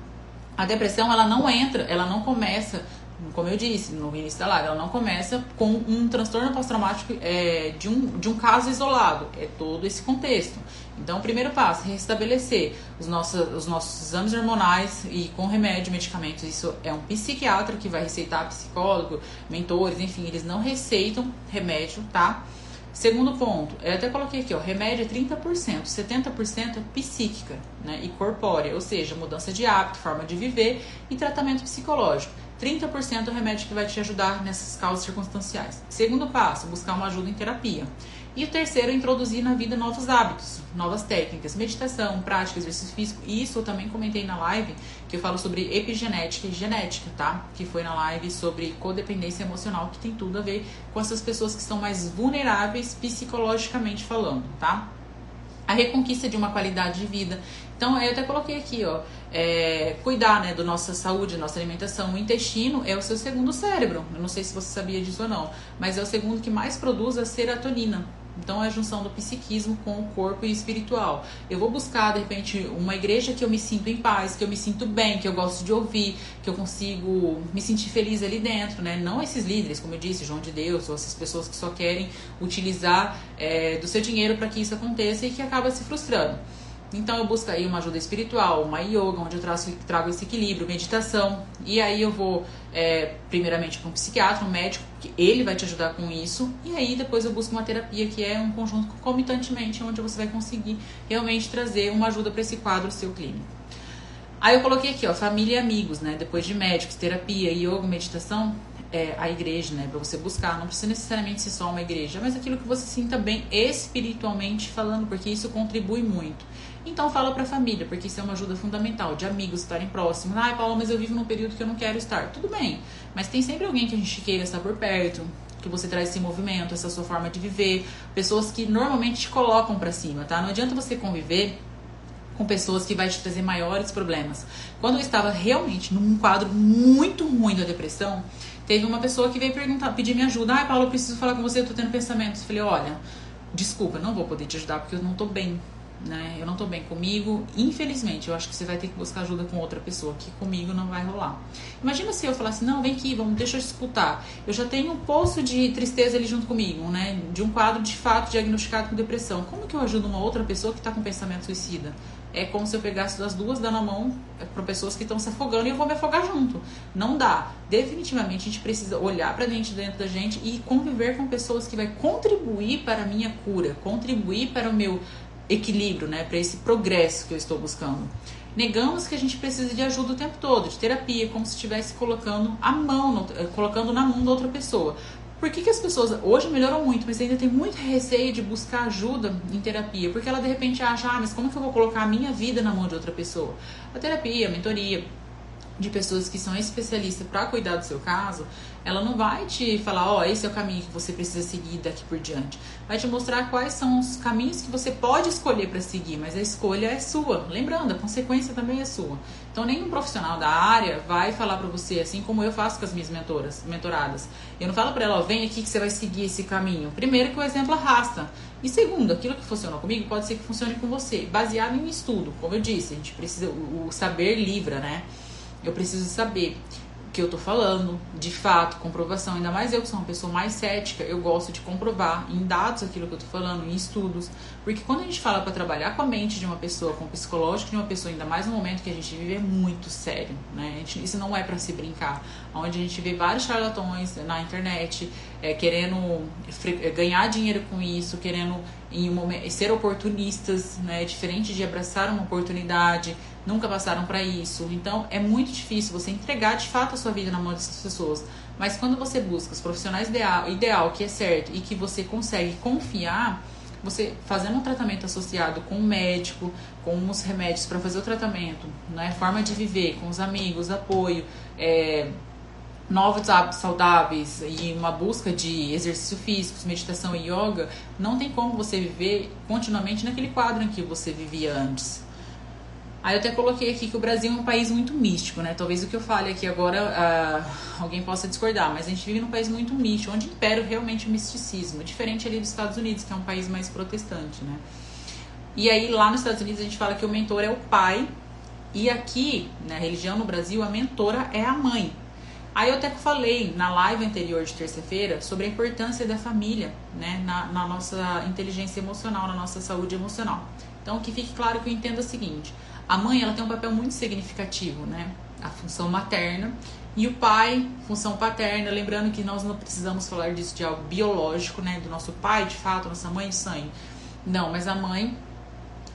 a depressão ela não entra, ela não começa como eu disse no início da live, ela não começa com um transtorno pós-traumático é, de, um, de um caso isolado, é todo esse contexto. Então, o primeiro passo restabelecer os nossos, os nossos exames hormonais e com remédio, medicamentos. Isso é um psiquiatra que vai receitar, psicólogo, mentores, enfim, eles não receitam remédio, tá? Segundo ponto, eu até coloquei aqui, ó, remédio é 30%, 70% é psíquica né, e corpórea, ou seja, mudança de hábito, forma de viver e tratamento psicológico. 30% é o remédio que vai te ajudar nessas causas circunstanciais. Segundo passo, buscar uma ajuda em terapia. E o terceiro, introduzir na vida novos hábitos, novas técnicas, meditação, prática, exercício físico. E isso eu também comentei na live, que eu falo sobre epigenética e genética, tá? Que foi na live sobre codependência emocional, que tem tudo a ver com essas pessoas que estão mais vulneráveis psicologicamente falando, tá? A reconquista de uma qualidade de vida. Então, eu até coloquei aqui, ó, é, cuidar né, da nossa saúde, nossa alimentação. O intestino é o seu segundo cérebro. Eu não sei se você sabia disso ou não, mas é o segundo que mais produz a serotonina. Então é a junção do psiquismo com o corpo e espiritual. Eu vou buscar, de repente, uma igreja que eu me sinto em paz, que eu me sinto bem, que eu gosto de ouvir, que eu consigo me sentir feliz ali dentro, né? Não esses líderes, como eu disse, João de Deus, ou essas pessoas que só querem utilizar é, do seu dinheiro para que isso aconteça e que acaba se frustrando. Então eu busco aí uma ajuda espiritual, uma yoga, onde eu trago, trago esse equilíbrio, meditação. E aí eu vou, é, primeiramente, para um psiquiatra, um médico, que ele vai te ajudar com isso. E aí depois eu busco uma terapia, que é um conjunto concomitantemente, onde você vai conseguir realmente trazer uma ajuda para esse quadro seu clínico. Aí eu coloquei aqui, ó, família e amigos, né? Depois de médicos, terapia, yoga, meditação, é, a igreja, né? Para você buscar. Não precisa necessariamente ser só uma igreja, mas aquilo que você sinta bem espiritualmente falando, porque isso contribui muito. Então fala para a família, porque isso é uma ajuda fundamental, de amigos estarem próximos. Ai, Paula, mas eu vivo num período que eu não quero estar. Tudo bem, mas tem sempre alguém que a gente queira estar por perto, que você traz esse movimento, essa sua forma de viver, pessoas que normalmente te colocam para cima, tá? Não adianta você conviver com pessoas que vai te trazer maiores problemas. Quando eu estava realmente num quadro muito ruim da depressão, teve uma pessoa que veio perguntar, pedir minha ajuda. Ai, Paulo, eu preciso falar com você, eu tô tendo pensamentos. Eu falei, olha, desculpa, não vou poder te ajudar porque eu não tô bem né? Eu não tô bem comigo, infelizmente, eu acho que você vai ter que buscar ajuda com outra pessoa, que comigo não vai rolar. Imagina se eu falasse, não, vem aqui, vamos, deixa eu te escutar. Eu já tenho um poço de tristeza ali junto comigo, né? De um quadro de fato diagnosticado com depressão. Como que eu ajudo uma outra pessoa que está com pensamento suicida? É como se eu pegasse das duas dando a mão é, para pessoas que estão se afogando e eu vou me afogar junto. Não dá. Definitivamente a gente precisa olhar para dentro dentro da gente e conviver com pessoas que vai contribuir para a minha cura, contribuir para o meu equilíbrio, né, para esse progresso que eu estou buscando. Negamos que a gente precisa de ajuda o tempo todo, de terapia, como se estivesse colocando a mão, no, eh, colocando na mão da outra pessoa. Por que, que as pessoas hoje melhoram muito, mas ainda tem muito receio de buscar ajuda em terapia? Porque ela de repente acha, ah, mas como que eu vou colocar a minha vida na mão de outra pessoa? A terapia, a mentoria, de pessoas que são especialistas para cuidar do seu caso, ela não vai te falar, ó, oh, esse é o caminho que você precisa seguir daqui por diante. Vai te mostrar quais são os caminhos que você pode escolher para seguir, mas a escolha é sua. Lembrando, a consequência também é sua. Então, nenhum profissional da área vai falar para você, assim como eu faço com as minhas mentoras, mentoradas. Eu não falo para ela, ó, vem aqui que você vai seguir esse caminho. Primeiro que o exemplo arrasta. E segundo, aquilo que funcionou comigo pode ser que funcione com você, baseado em estudo. Como eu disse, a gente precisa o saber livra, né? Eu preciso saber que eu tô falando, de fato, comprovação. Ainda mais eu que sou uma pessoa mais cética, eu gosto de comprovar em dados aquilo que eu tô falando, em estudos. Porque quando a gente fala para trabalhar com a mente de uma pessoa, com o psicológico de uma pessoa, ainda mais no momento que a gente vive, é muito sério, né? Gente, isso não é para se brincar. Onde a gente vê vários charlatões na internet é, querendo ganhar dinheiro com isso, querendo em um momento, ser oportunistas, né? Diferente de abraçar uma oportunidade nunca passaram para isso. Então é muito difícil você entregar de fato a sua vida na mão dessas pessoas. Mas quando você busca os profissionais ideal, ideal que é certo e que você consegue confiar, você fazendo um tratamento associado com o médico, com os remédios para fazer o tratamento, né? Forma de viver, com os amigos, apoio, é, novos hábitos saudáveis e uma busca de exercício físico, meditação e yoga, não tem como você viver continuamente naquele quadro em que você vivia antes. Aí eu até coloquei aqui que o Brasil é um país muito místico, né? Talvez o que eu fale aqui agora uh, alguém possa discordar, mas a gente vive num país muito místico, onde impera realmente o misticismo, diferente ali dos Estados Unidos, que é um país mais protestante, né? E aí lá nos Estados Unidos a gente fala que o mentor é o pai, e aqui, na religião no Brasil, a mentora é a mãe. Aí eu até falei na live anterior de terça-feira sobre a importância da família, né, na, na nossa inteligência emocional, na nossa saúde emocional. Então, que fique claro que eu entendo o seguinte: a mãe ela tem um papel muito significativo, né? A função materna e o pai, função paterna. Lembrando que nós não precisamos falar disso de algo biológico, né? Do nosso pai, de fato, nossa mãe sangue. Não, mas a mãe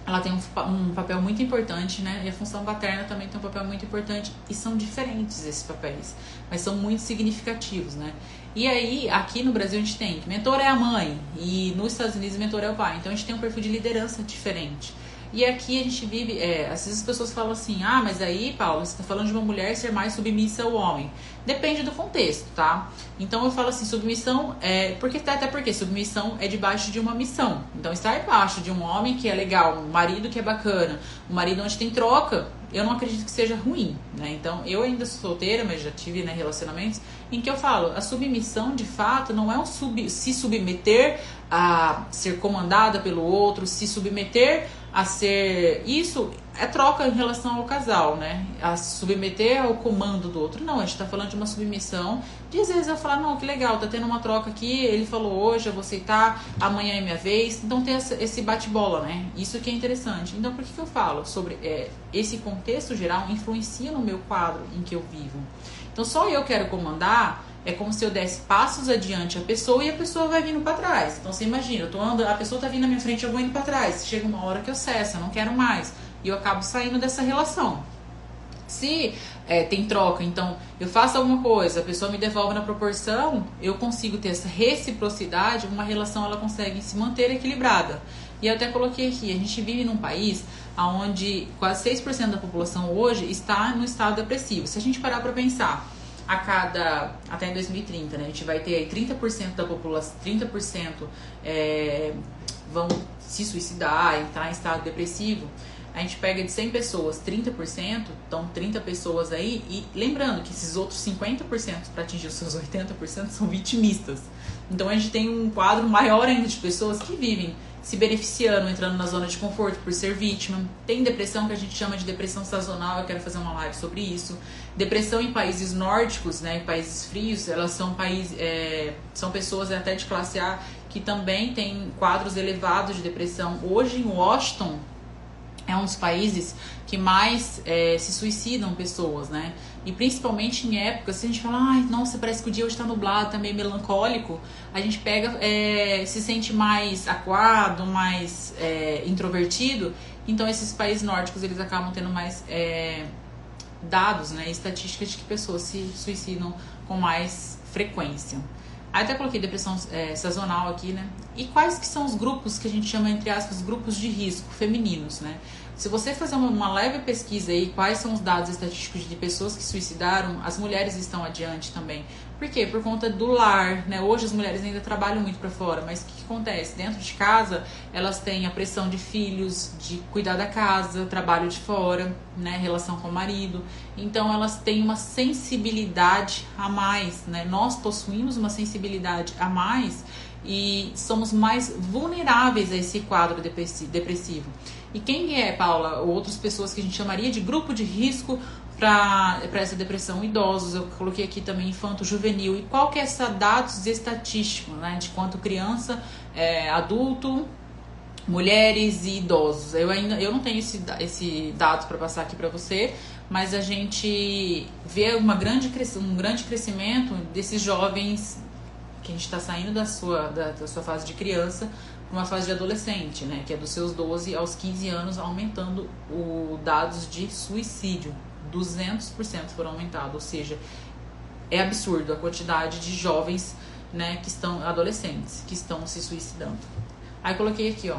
ela tem um, um, papel muito importante, né? E a função paterna também tem um papel muito importante. E são diferentes esses papéis, mas são muito significativos, né? E aí, aqui no Brasil, a gente tem que mentor é a mãe, e nos Estados Unidos, mentor é o pai. Então, a gente tem um perfil de liderança diferente. E aqui a gente vive, é, às vezes as pessoas falam assim, ah, mas aí, Paulo, você está falando de uma mulher ser mais submissa ao homem. Depende do contexto, tá? Então eu falo assim, submissão é. Porque, até porque submissão é debaixo de uma missão. Então, estar debaixo de um homem que é legal, um marido que é bacana, um marido onde tem troca, eu não acredito que seja ruim, né? Então, eu ainda sou solteira, mas já tive né, relacionamentos em que eu falo, a submissão de fato não é um sub, se submeter a ser comandada pelo outro, se submeter a ser. Isso é troca em relação ao casal, né? A submeter ao comando do outro. Não, a gente tá falando de uma submissão. De às vezes eu falar, não, que legal, tá tendo uma troca aqui, ele falou hoje, eu vou aceitar, amanhã é minha vez. Então tem esse bate-bola, né? Isso que é interessante. Então por que, que eu falo sobre é, esse contexto geral influencia no meu quadro em que eu vivo? Então só eu quero comandar é como se eu desse passos adiante a pessoa e a pessoa vai vindo para trás. Então você imagina, eu tô andando, a pessoa tá vindo na minha frente, eu vou indo para trás. Chega uma hora que eu cesso, eu não quero mais. E eu acabo saindo dessa relação. Se é, tem troca, então eu faço alguma coisa, a pessoa me devolve na proporção, eu consigo ter essa reciprocidade, uma relação ela consegue se manter equilibrada. E eu até coloquei aqui, a gente vive num país onde quase 6% da população hoje está no estado depressivo. Se a gente parar para pensar, a cada até em 2030, né? A gente vai ter aí 30% da população, 30% é, vão se suicidar, entrar em estado depressivo. A gente pega de 100 pessoas, 30%, então 30 pessoas aí, e lembrando que esses outros 50% para atingir os seus 80% são vitimistas. Então a gente tem um quadro maior ainda de pessoas que vivem se beneficiando, entrando na zona de conforto por ser vítima. Tem depressão que a gente chama de depressão sazonal, eu quero fazer uma live sobre isso. Depressão em países nórdicos, né, em países frios, elas são países, é, são pessoas até de classe A que também têm quadros elevados de depressão. Hoje em Washington é um dos países que mais é, se suicidam pessoas, né? E principalmente em épocas, se a gente fala, ai, nossa, parece que o dia hoje está nublado, tá meio melancólico, a gente pega, é, se sente mais aquado, mais é, introvertido. Então esses países nórdicos eles acabam tendo mais é, dados, né, estatísticas de que pessoas se suicidam com mais frequência. Aí até coloquei depressão é, sazonal aqui, né? E quais que são os grupos que a gente chama, entre aspas, grupos de risco femininos, né? Se você fazer uma, uma, leve pesquisa aí, quais são os dados estatísticos de pessoas que suicidaram, as mulheres estão adiante também. Por quê? Por conta do lar, né? Hoje as mulheres ainda trabalham muito para fora, mas o que, que, acontece? Dentro de casa, elas têm a pressão de filhos, de cuidar da casa, trabalho de fora, né? Relação com o marido. Então elas têm uma sensibilidade a mais, né? Nós possuímos uma sensibilidade a mais e somos mais vulneráveis a esse quadro depressivo. E quem é, Paula, outras pessoas que a gente chamaria de grupo de risco para essa depressão? Idosos, eu coloquei aqui também infanto juvenil. E qual que é essa dados estatísticos, né? De quanto criança, é, adulto, mulheres e idosos. Eu ainda eu não tenho esse, esse dado para passar aqui para você, mas a gente vê uma grande, um grande crescimento desses jovens que a gente está saindo da sua, da, da sua fase de criança uma fase de adolescente, né, que é dos seus 12 aos 15 anos, aumentando os dados de suicídio. 200% foram aumentados, ou seja, é absurdo a quantidade de jovens, né, que estão adolescentes que estão se suicidando. Aí coloquei aqui, ó,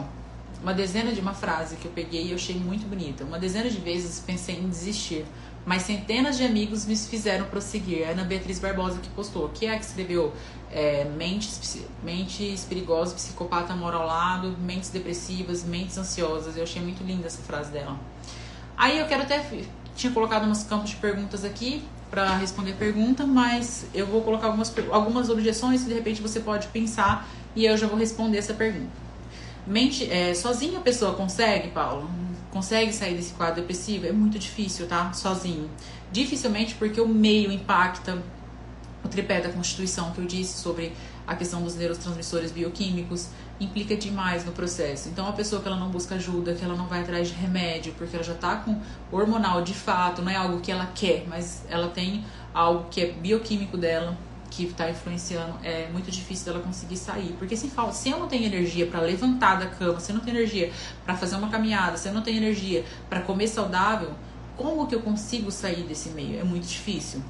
uma dezena de uma frase que eu peguei e eu achei muito bonita. Uma dezena de vezes pensei em desistir, mas centenas de amigos me fizeram prosseguir. É Ana Beatriz Barbosa que postou, que é a que escreveu é, mentes, mentes perigosas, psicopata mora ao lado, mentes depressivas, mentes ansiosas. Eu achei muito linda essa frase dela. Aí eu quero até tinha colocado uns campos de perguntas aqui para responder pergunta, mas eu vou colocar algumas, algumas objeções que de repente você pode pensar e eu já vou responder essa pergunta. Mente, é, sozinha a pessoa consegue, Paulo? Consegue sair desse quadro depressivo? É muito difícil, tá? Sozinho. Dificilmente porque o meio impacta o tripé da Constituição que eu disse sobre a questão dos neurotransmissores bioquímicos implica demais no processo. Então, a pessoa que ela não busca ajuda, que ela não vai atrás de remédio, porque ela já está com hormonal de fato, não é algo que ela quer, mas ela tem algo que é bioquímico dela, que está influenciando, é muito difícil dela conseguir sair. Porque se falta, se eu não tenho energia para levantar da cama, se eu não tenho energia para fazer uma caminhada, se eu não tenho energia para comer saudável, como que eu consigo sair desse meio? É muito difícil.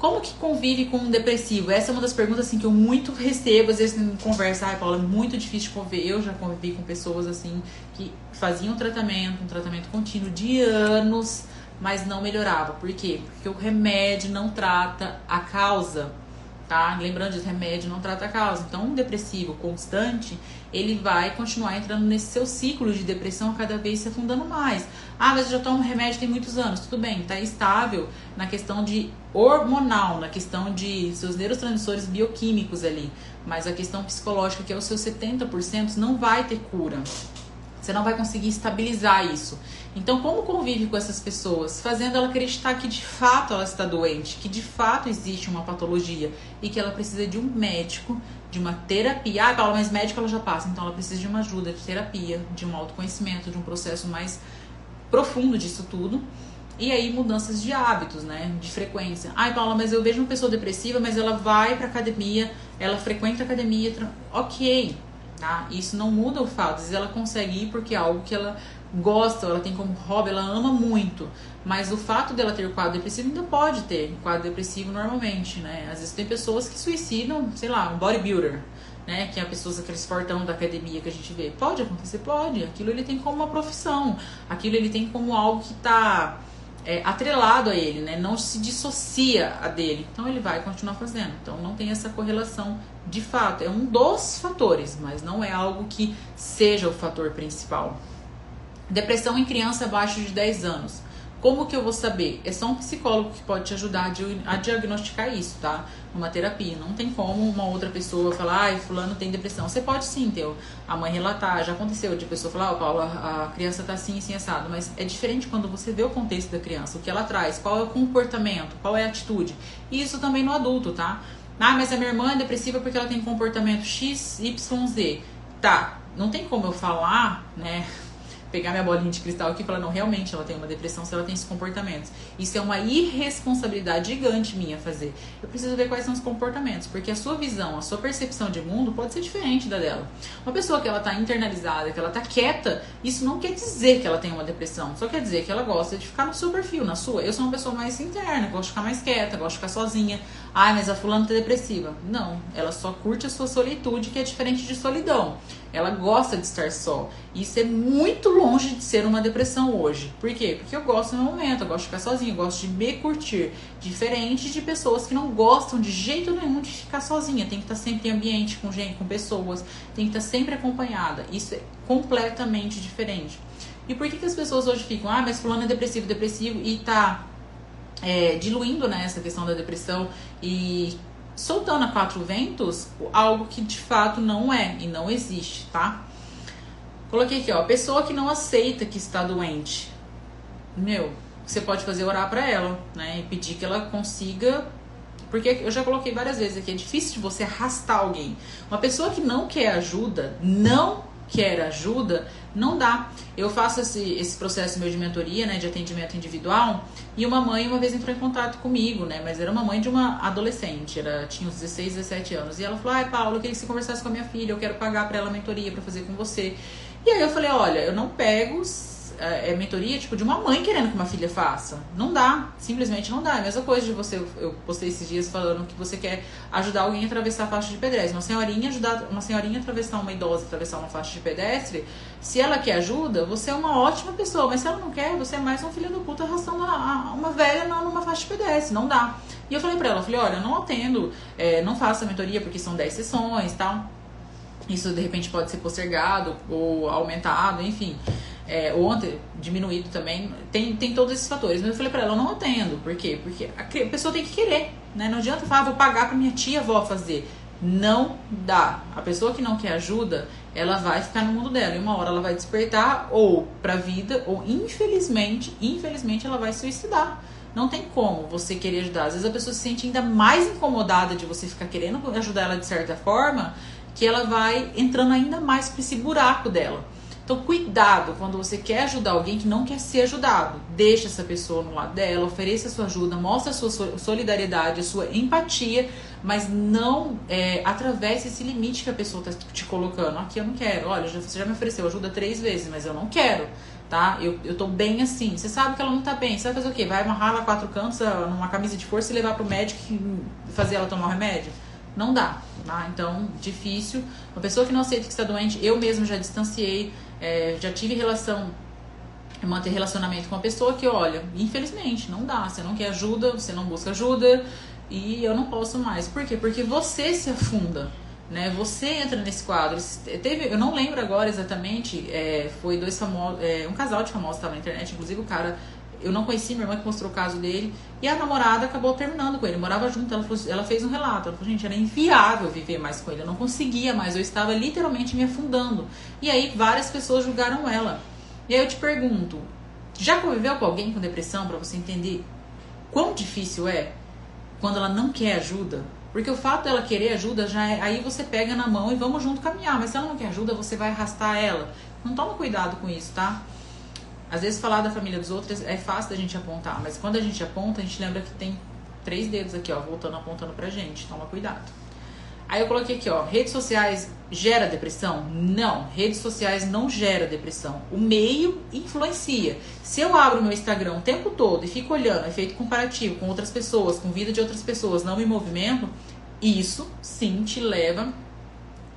Como que convive com um depressivo? Essa é uma das perguntas assim que eu muito recebo, às vezes em conversa, ai Paula, é muito difícil de conviver. Eu já convivi com pessoas assim que faziam tratamento, um tratamento contínuo de anos, mas não melhorava. Por quê? Porque o remédio não trata a causa tá? Lembrando que remédio não trata a causa. Então, um depressivo constante, ele vai continuar entrando nesse seu ciclo de depressão cada vez se afundando mais. Ah, mas eu já tomo remédio tem muitos anos. Tudo bem, tá estável na questão de hormonal, na questão de seus neurotransmissores bioquímicos ali. Mas a questão psicológica, que é o seu 70%, não vai ter cura. Você não vai conseguir estabilizar isso. Então, como convive com essas pessoas? Fazendo ela acreditar que de fato ela está doente, que de fato existe uma patologia e que ela precisa de um médico, de uma terapia. Ah, Paula, mas médico ela já passa, então ela precisa de uma ajuda, de terapia, de um autoconhecimento, de um processo mais profundo disso tudo. E aí, mudanças de hábitos, né? De frequência. Ai, Paula, mas eu vejo uma pessoa depressiva, mas ela vai pra academia, ela frequenta a academia. Ok, tá? Isso não muda o fato. Às vezes ela consegue ir porque é algo que ela gosta, ela tem como hobby, ela ama muito. Mas o fato dela ter quadro depressivo ainda pode ter quadro depressivo normalmente, né? Às vezes tem pessoas que suicidam, sei lá, um bodybuilder, né? Que é a pessoa aquele esportão da academia que a gente vê. Pode acontecer, pode. Aquilo ele tem como uma profissão. Aquilo ele tem como algo que tá é, atrelado a ele, né? Não se dissocia a dele. Então ele vai continuar fazendo. Então não tem essa correlação de fato. É um dos fatores, mas não é algo que seja o fator principal. Depressão em criança abaixo de 10 anos. Como que eu vou saber? É só um psicólogo que pode te ajudar a diagnosticar isso, tá? Numa terapia. Não tem como uma outra pessoa falar, ai, fulano tem depressão. Você pode sim ter a mãe relatar, já aconteceu de pessoa falar, ó, oh, Paula, a criança tá assim, assim, assado. Mas é diferente quando você vê o contexto da criança, o que ela traz, qual é o comportamento, qual é a atitude. E isso também no adulto, tá? Ah, mas a minha irmã é depressiva porque ela tem comportamento X, Y, Z. Tá, não tem como eu falar, né? Pegar minha bolinha de cristal aqui e falar, não, realmente ela tem uma depressão se ela tem esses comportamentos. Isso é uma irresponsabilidade gigante minha fazer. Eu preciso ver quais são os comportamentos, porque a sua visão, a sua percepção de mundo pode ser diferente da dela. Uma pessoa que ela tá internalizada, que ela tá quieta, isso não quer dizer que ela tem uma depressão, só quer dizer que ela gosta de ficar no seu perfil, na sua. Eu sou uma pessoa mais interna, gosto de ficar mais quieta, gosto de ficar sozinha. Ai, mas a fulana tá depressiva. Não, ela só curte a sua solitude, que é diferente de solidão. Ela gosta de estar só. Isso é muito longe de ser uma depressão hoje. Por quê? Porque eu gosto do meu momento, eu gosto de ficar sozinha, eu gosto de me curtir. Diferente de pessoas que não gostam de jeito nenhum de ficar sozinha. Tem que estar sempre em ambiente com gente, com pessoas, tem que estar sempre acompanhada. Isso é completamente diferente. E por que, que as pessoas hoje ficam, ah, mas fulano é depressivo, depressivo e tá é, diluindo né, essa questão da depressão e soltando a quatro ventos algo que de fato não é e não existe, tá? Coloquei aqui, ó, pessoa que não aceita que está doente. Meu, você pode fazer orar para ela, né? E pedir que ela consiga. Porque eu já coloquei várias vezes aqui, é difícil de você arrastar alguém. Uma pessoa que não quer ajuda, não quer ajuda, não dá. Eu faço esse, esse processo meu de mentoria, né, de atendimento individual, e uma mãe uma vez entrou em contato comigo, né, mas era uma mãe de uma adolescente, era, tinha uns 16, 17 anos, e ela falou, ai Paulo, eu queria que você conversasse com a minha filha, eu quero pagar para ela a mentoria para fazer com você. E aí eu falei, olha, eu não pego é, é, mentoria tipo de uma mãe querendo que uma filha faça. Não dá, simplesmente não dá. É a mesma coisa de você, eu postei esses dias falando que você quer ajudar alguém a atravessar a faixa de pedestre. Uma senhorinha ajudar uma senhorinha atravessar uma idosa, atravessar uma faixa de pedestre. Se ela quer ajuda, você é uma ótima pessoa, mas se ela não quer, você é mais um filho do puta arrastando uma, uma velha numa faixa de pedestre. Não dá. E eu falei pra ela, falei, olha, eu não atendo, é, não faço a mentoria porque são 10 sessões tal. Isso de repente pode ser postergado ou aumentado, enfim é, ontem diminuído também, tem, tem todos esses fatores. Mas eu falei pra ela, eu não atendo. Por quê? Porque a pessoa tem que querer, né? Não adianta falar, ah, vou pagar pra minha tia avó fazer. Não dá. A pessoa que não quer ajuda, ela vai ficar no mundo dela. E uma hora ela vai despertar ou pra vida, ou infelizmente, infelizmente ela vai suicidar. Não tem como você querer ajudar. Às vezes a pessoa se sente ainda mais incomodada de você ficar querendo ajudar ela de certa forma, que ela vai entrando ainda mais pra esse buraco dela. Então, cuidado quando você quer ajudar alguém que não quer ser ajudado. Deixa essa pessoa no lado dela, ofereça a sua ajuda, mostre a sua solidariedade, a sua empatia, mas não é, atravesse esse limite que a pessoa está te colocando. Aqui eu não quero. Olha, você já me ofereceu ajuda três vezes, mas eu não quero. Tá? Eu, eu tô bem assim. Você sabe que ela não tá bem. Você vai fazer o quê? Vai amarrar ela quatro cantos numa camisa de força e levar pro médico e fazer ela tomar o remédio? Não dá. Tá? Então, difícil. Uma pessoa que não aceita que está doente, eu mesmo já distanciei é, já tive relação, manter relacionamento com uma pessoa que, olha, infelizmente, não dá. Você não quer ajuda, você não busca ajuda e eu não posso mais. Por quê? Porque você se afunda. Né, você entra nesse quadro. Teve, eu não lembro agora exatamente. É, foi dois famosos, é, um casal de famosos estava na internet. Inclusive o cara eu não conheci, minha irmã que mostrou o caso dele. E a namorada acabou terminando com ele. Morava junto, ela, falou, ela fez um relato. Ela falou, gente, era inviável viver mais com ele. Eu não conseguia mais, eu estava literalmente me afundando. E aí várias pessoas julgaram ela. E aí eu te pergunto, já conviveu com alguém com depressão para você entender quão difícil é quando ela não quer ajuda? Porque o fato dela querer ajuda já é, aí você pega na mão e vamos junto caminhar. Mas se ela não quer ajuda, você vai arrastar ela. Não toma cuidado com isso, tá? Às vezes falar da família dos outros é fácil da gente apontar, mas quando a gente aponta, a gente lembra que tem três dedos aqui, ó, voltando apontando pra gente. Toma cuidado. Aí eu coloquei aqui, ó, redes sociais gera depressão? Não, redes sociais não gera depressão. O meio influencia. Se eu abro meu Instagram o tempo todo e fico olhando efeito comparativo com outras pessoas, com vida de outras pessoas, não me movimento, isso sim te leva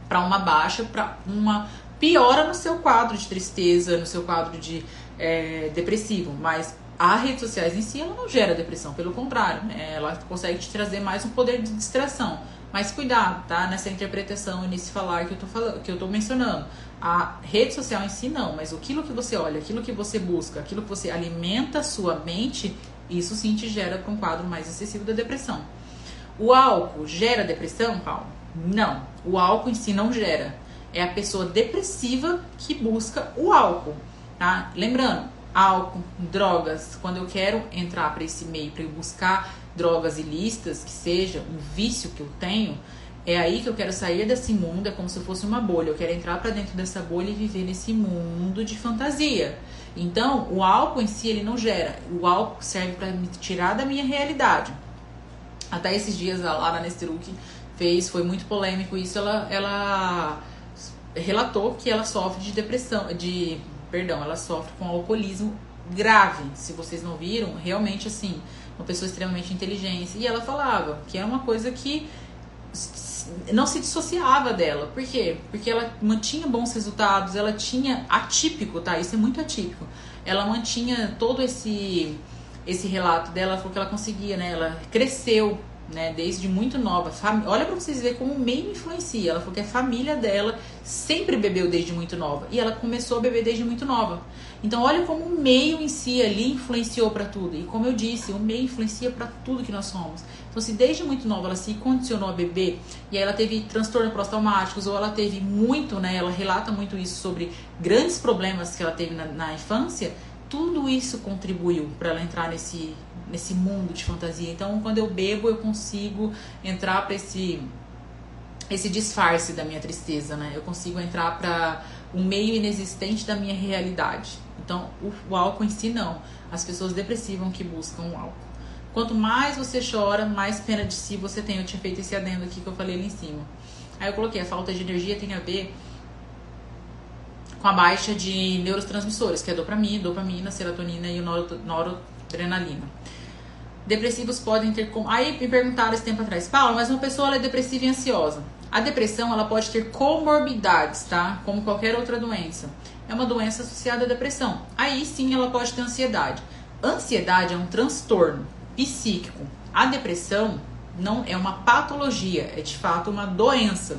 para uma baixa, para uma piora no seu quadro de tristeza, no seu quadro de é, depressivo, mas a redes sociais em si ela não gera depressão, pelo contrário, né? ela consegue te trazer mais um poder de distração. Mas cuidado, tá? Nessa interpretação e nesse falar que eu tô falando, que eu tô mencionando. A rede social em si não, mas aquilo que você olha, aquilo que você busca, aquilo que você alimenta a sua mente, isso sim te gera para um quadro mais excessivo da depressão. O álcool gera depressão, Paulo? Não. O álcool em si não gera. É a pessoa depressiva que busca o álcool. Tá? Lembrando, álcool, drogas, quando eu quero entrar para esse meio, para buscar drogas ilícitas, que seja um vício que eu tenho, é aí que eu quero sair desse mundo, é como se fosse uma bolha. Eu quero entrar para dentro dessa bolha e viver nesse mundo de fantasia. Então, o álcool em si ele não gera. O álcool serve para me tirar da minha realidade. Até esses dias a Lara Nesteruk fez, foi muito polêmico isso. Ela, ela relatou que ela sofre de depressão, de perdão, ela sofre com alcoolismo grave. Se vocês não viram, realmente assim, uma pessoa extremamente inteligente. E ela falava que é uma coisa que não se dissociava dela. Por quê? Porque ela mantinha bons resultados, ela tinha atípico, tá? Isso é muito atípico. Ela mantinha todo esse esse relato dela, porque ela conseguia, né? Ela cresceu né, desde muito nova. Olha para vocês verem como o meio influencia. Ela falou que a família dela sempre bebeu desde muito nova e ela começou a beber desde muito nova. Então, olha como o meio em si ali influenciou para tudo. E como eu disse, o meio influencia para tudo que nós somos. Então, se desde muito nova ela se condicionou a beber e aí ela teve transtornos pós-traumáticos ou ela teve muito, né, ela relata muito isso sobre grandes problemas que ela teve na, na infância, tudo isso contribuiu para ela entrar nesse nesse mundo de fantasia. Então, quando eu bebo, eu consigo entrar para esse esse disfarce da minha tristeza, né? Eu consigo entrar para um meio inexistente da minha realidade. Então, o, o álcool em si não. As pessoas depressivas que buscam o álcool. Quanto mais você chora, mais pena de si você tem. Eu tinha feito esse adendo aqui que eu falei ali em cima. Aí eu coloquei, a falta de energia tem a ver com a baixa de neurotransmissores, que é dopamina, dopamina, serotonina e o noradrenalina. Depressivos podem ter como. Aí me perguntaram esse tempo atrás, Paula, mas uma pessoa é depressiva e ansiosa. A depressão ela pode ter comorbidades, tá? Como qualquer outra doença. É uma doença associada à depressão. Aí sim ela pode ter ansiedade. Ansiedade é um transtorno psíquico. A depressão não é uma patologia, é de fato uma doença.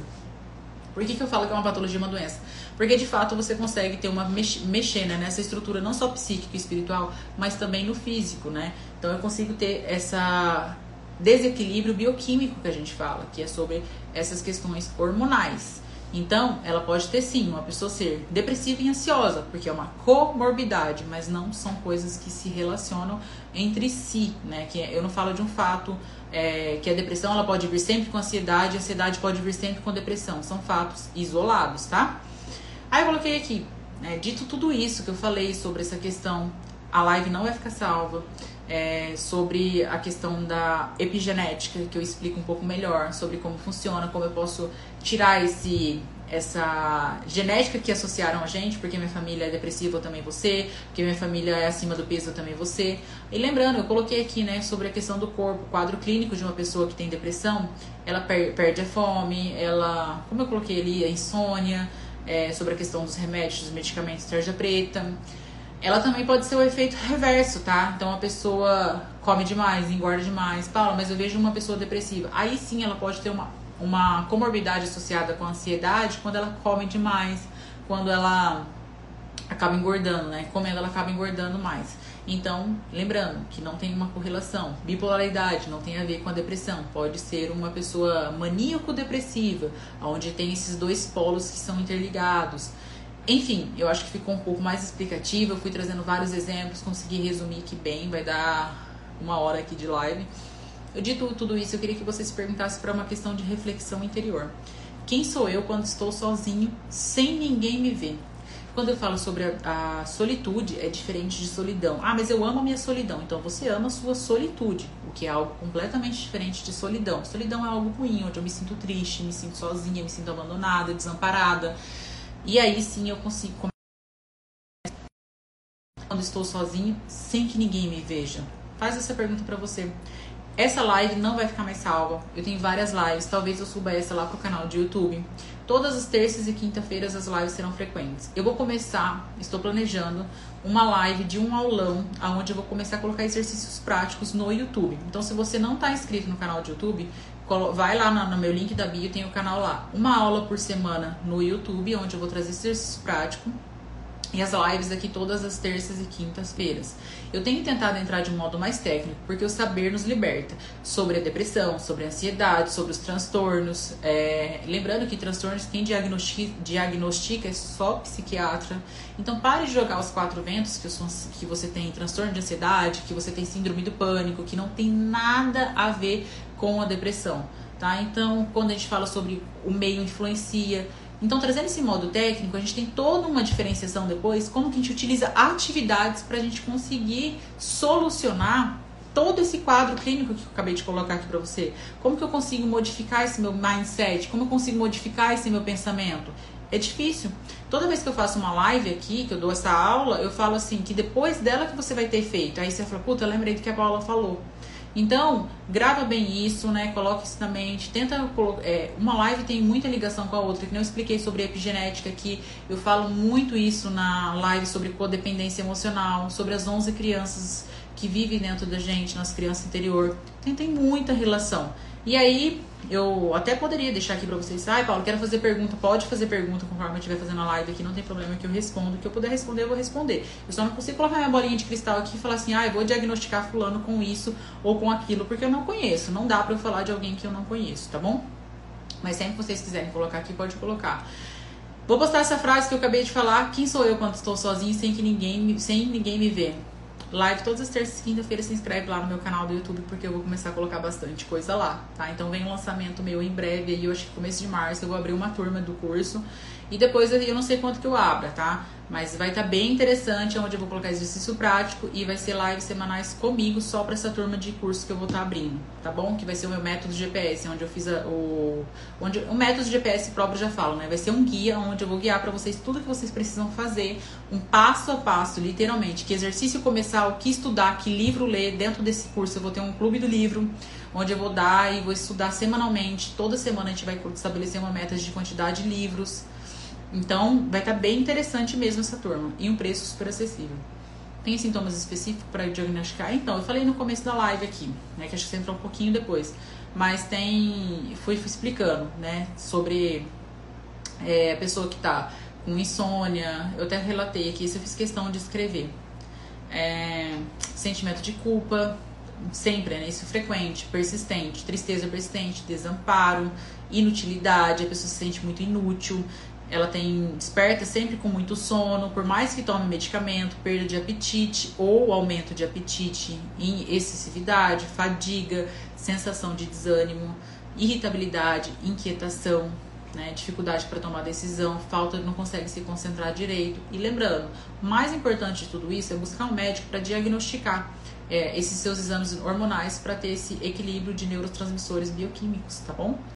Por que, que eu falo que é uma patologia, uma doença? Porque de fato você consegue ter uma mexer né, nessa estrutura não só psíquica e espiritual, mas também no físico, né? Então eu consigo ter essa desequilíbrio bioquímico que a gente fala, que é sobre essas questões hormonais. Então, ela pode ter sim uma pessoa ser depressiva e ansiosa, porque é uma comorbidade, mas não são coisas que se relacionam entre si, né? Que eu não falo de um fato é, que a depressão ela pode vir sempre com ansiedade, a ansiedade pode vir sempre com depressão. São fatos isolados, tá? Aí eu coloquei aqui, né, dito tudo isso que eu falei sobre essa questão, a live não vai ficar salva. É, sobre a questão da epigenética, que eu explico um pouco melhor sobre como funciona, como eu posso tirar esse essa genética que associaram a gente, porque minha família é depressiva, eu também você, porque minha família é acima do peso, eu também você. E lembrando, eu coloquei aqui, né, sobre a questão do corpo, quadro clínico de uma pessoa que tem depressão, ela per perde a fome, ela, como eu coloquei ali, a insônia, é, sobre a questão dos remédios, dos medicamentos tarja preta. Ela também pode ser o efeito reverso, tá? Então a pessoa come demais, engorda demais. Paula, mas eu vejo uma pessoa depressiva. Aí sim ela pode ter uma, uma comorbidade associada com a ansiedade quando ela come demais, quando ela acaba engordando, né? Comendo ela acaba engordando mais. Então, lembrando que não tem uma correlação. Bipolaridade não tem a ver com a depressão. Pode ser uma pessoa maníaco-depressiva, onde tem esses dois polos que são interligados. Enfim, eu acho que ficou um pouco mais explicativo. Eu fui trazendo vários exemplos, consegui resumir aqui bem, vai dar uma hora aqui de live. Eu dito tudo isso, eu queria que você se perguntasse para uma questão de reflexão interior. Quem sou eu quando estou sozinho, sem ninguém me ver? Quando eu falo sobre a, a, solitude, é diferente de solidão. Ah, mas eu amo a minha solidão. Então você ama a sua solitude, o que é algo completamente diferente de solidão. Solidão é algo ruim, onde eu me sinto triste, me sinto sozinha, me sinto abandonada, desamparada. E aí sim eu consigo quando estou sozinho, sem que ninguém me veja. Faz essa pergunta para você. Essa live não vai ficar mais salva. Eu tenho várias lives, talvez eu suba essa lá pro canal de YouTube. Todas as terças e quinta-feiras as lives serão frequentes. Eu vou começar, estou planejando uma live de um aulão, aonde eu vou começar a colocar exercícios práticos no YouTube. Então, se você não está inscrito no canal de YouTube, vai lá no meu link da bio, tem o canal lá. Uma aula por semana no YouTube, onde eu vou trazer exercícios práticos e as lives aqui todas as terças e quintas-feiras. Eu tenho tentado entrar de um modo mais técnico, porque o saber nos liberta sobre a depressão, sobre a ansiedade, sobre os transtornos. É... Lembrando que transtornos quem diagnostica, diagnostica é só psiquiatra. Então pare de jogar os quatro ventos que, sou, que você tem transtorno de ansiedade, que você tem síndrome do pânico, que não tem nada a ver com a depressão. Tá? Então, quando a gente fala sobre o meio influencia, então, trazendo esse modo técnico, a gente tem toda uma diferenciação depois, como que a gente utiliza atividades para a gente conseguir solucionar todo esse quadro clínico que eu acabei de colocar aqui para você. Como que eu consigo modificar esse meu mindset? Como eu consigo modificar esse meu pensamento? É difícil. Toda vez que eu faço uma live aqui, que eu dou essa aula, eu falo assim, que depois dela que você vai ter feito. Aí você fala, puta, eu lembrei do que a Paula falou. Então, grava bem isso, né? Coloque isso na mente. Tenta. É, uma live tem muita ligação com a outra, que não expliquei sobre epigenética aqui. Eu falo muito isso na live sobre codependência emocional, sobre as 11 crianças que vivem dentro da gente, nas crianças interior. Tem, tem muita relação. E aí, eu até poderia deixar aqui pra vocês. Ai, Paulo, quero fazer pergunta. Pode fazer pergunta conforme eu estiver fazendo a live aqui. Não tem problema que eu respondo. Que eu puder responder, eu vou responder. Eu só não consigo colocar minha bolinha de cristal aqui e falar assim, ah, eu vou diagnosticar fulano com isso ou com aquilo, porque eu não conheço. Não dá pra eu falar de alguém que eu não conheço, tá bom? Mas sempre que vocês quiserem colocar aqui, pode colocar. Vou postar essa frase que eu acabei de falar. Quem sou eu quando estou sozinho sem que ninguém, sem ninguém me ver? Live todas as terças e quinta-feiras. Se inscreve lá no meu canal do YouTube, porque eu vou começar a colocar bastante coisa lá, tá? Então vem um lançamento meu em breve, aí eu acho que começo de março eu vou abrir uma turma do curso. E depois eu não sei quanto que eu abra, tá? Mas vai estar tá bem interessante, onde eu vou colocar exercício prático e vai ser lives semanais comigo só para essa turma de curso que eu vou estar tá abrindo, tá bom? Que vai ser o meu método GPS, onde eu fiz a, o onde o método GPS próprio já falo, né? Vai ser um guia onde eu vou guiar para vocês tudo que vocês precisam fazer, um passo a passo, literalmente, que exercício começar, o que estudar, que livro ler. Dentro desse curso eu vou ter um clube do livro, onde eu vou dar e vou estudar semanalmente. Toda semana a gente vai estabelecer uma meta de quantidade de livros então, vai estar tá bem interessante mesmo essa turma. E um preço super acessível. Tem sintomas específicos para diagnosticar? Então, eu falei no começo da live aqui, né? Que acho que você entrou um pouquinho depois. Mas tem. Fui explicando, né? Sobre é, a pessoa que está com insônia. Eu até relatei aqui, isso eu fiz questão de escrever. É, sentimento de culpa, sempre, né? Isso frequente, persistente, tristeza persistente, desamparo, inutilidade, a pessoa se sente muito inútil, ela tem desperta sempre com muito sono, por mais que tome medicamento, perda de apetite ou aumento de apetite em excessividade, fadiga, sensação de desânimo, irritabilidade, inquietação, né, dificuldade para tomar decisão, falta não consegue se concentrar direito. E lembrando, o mais importante de tudo isso é buscar um médico para diagnosticar é, esses seus exames hormonais para ter esse equilíbrio de neurotransmissores bioquímicos, tá bom?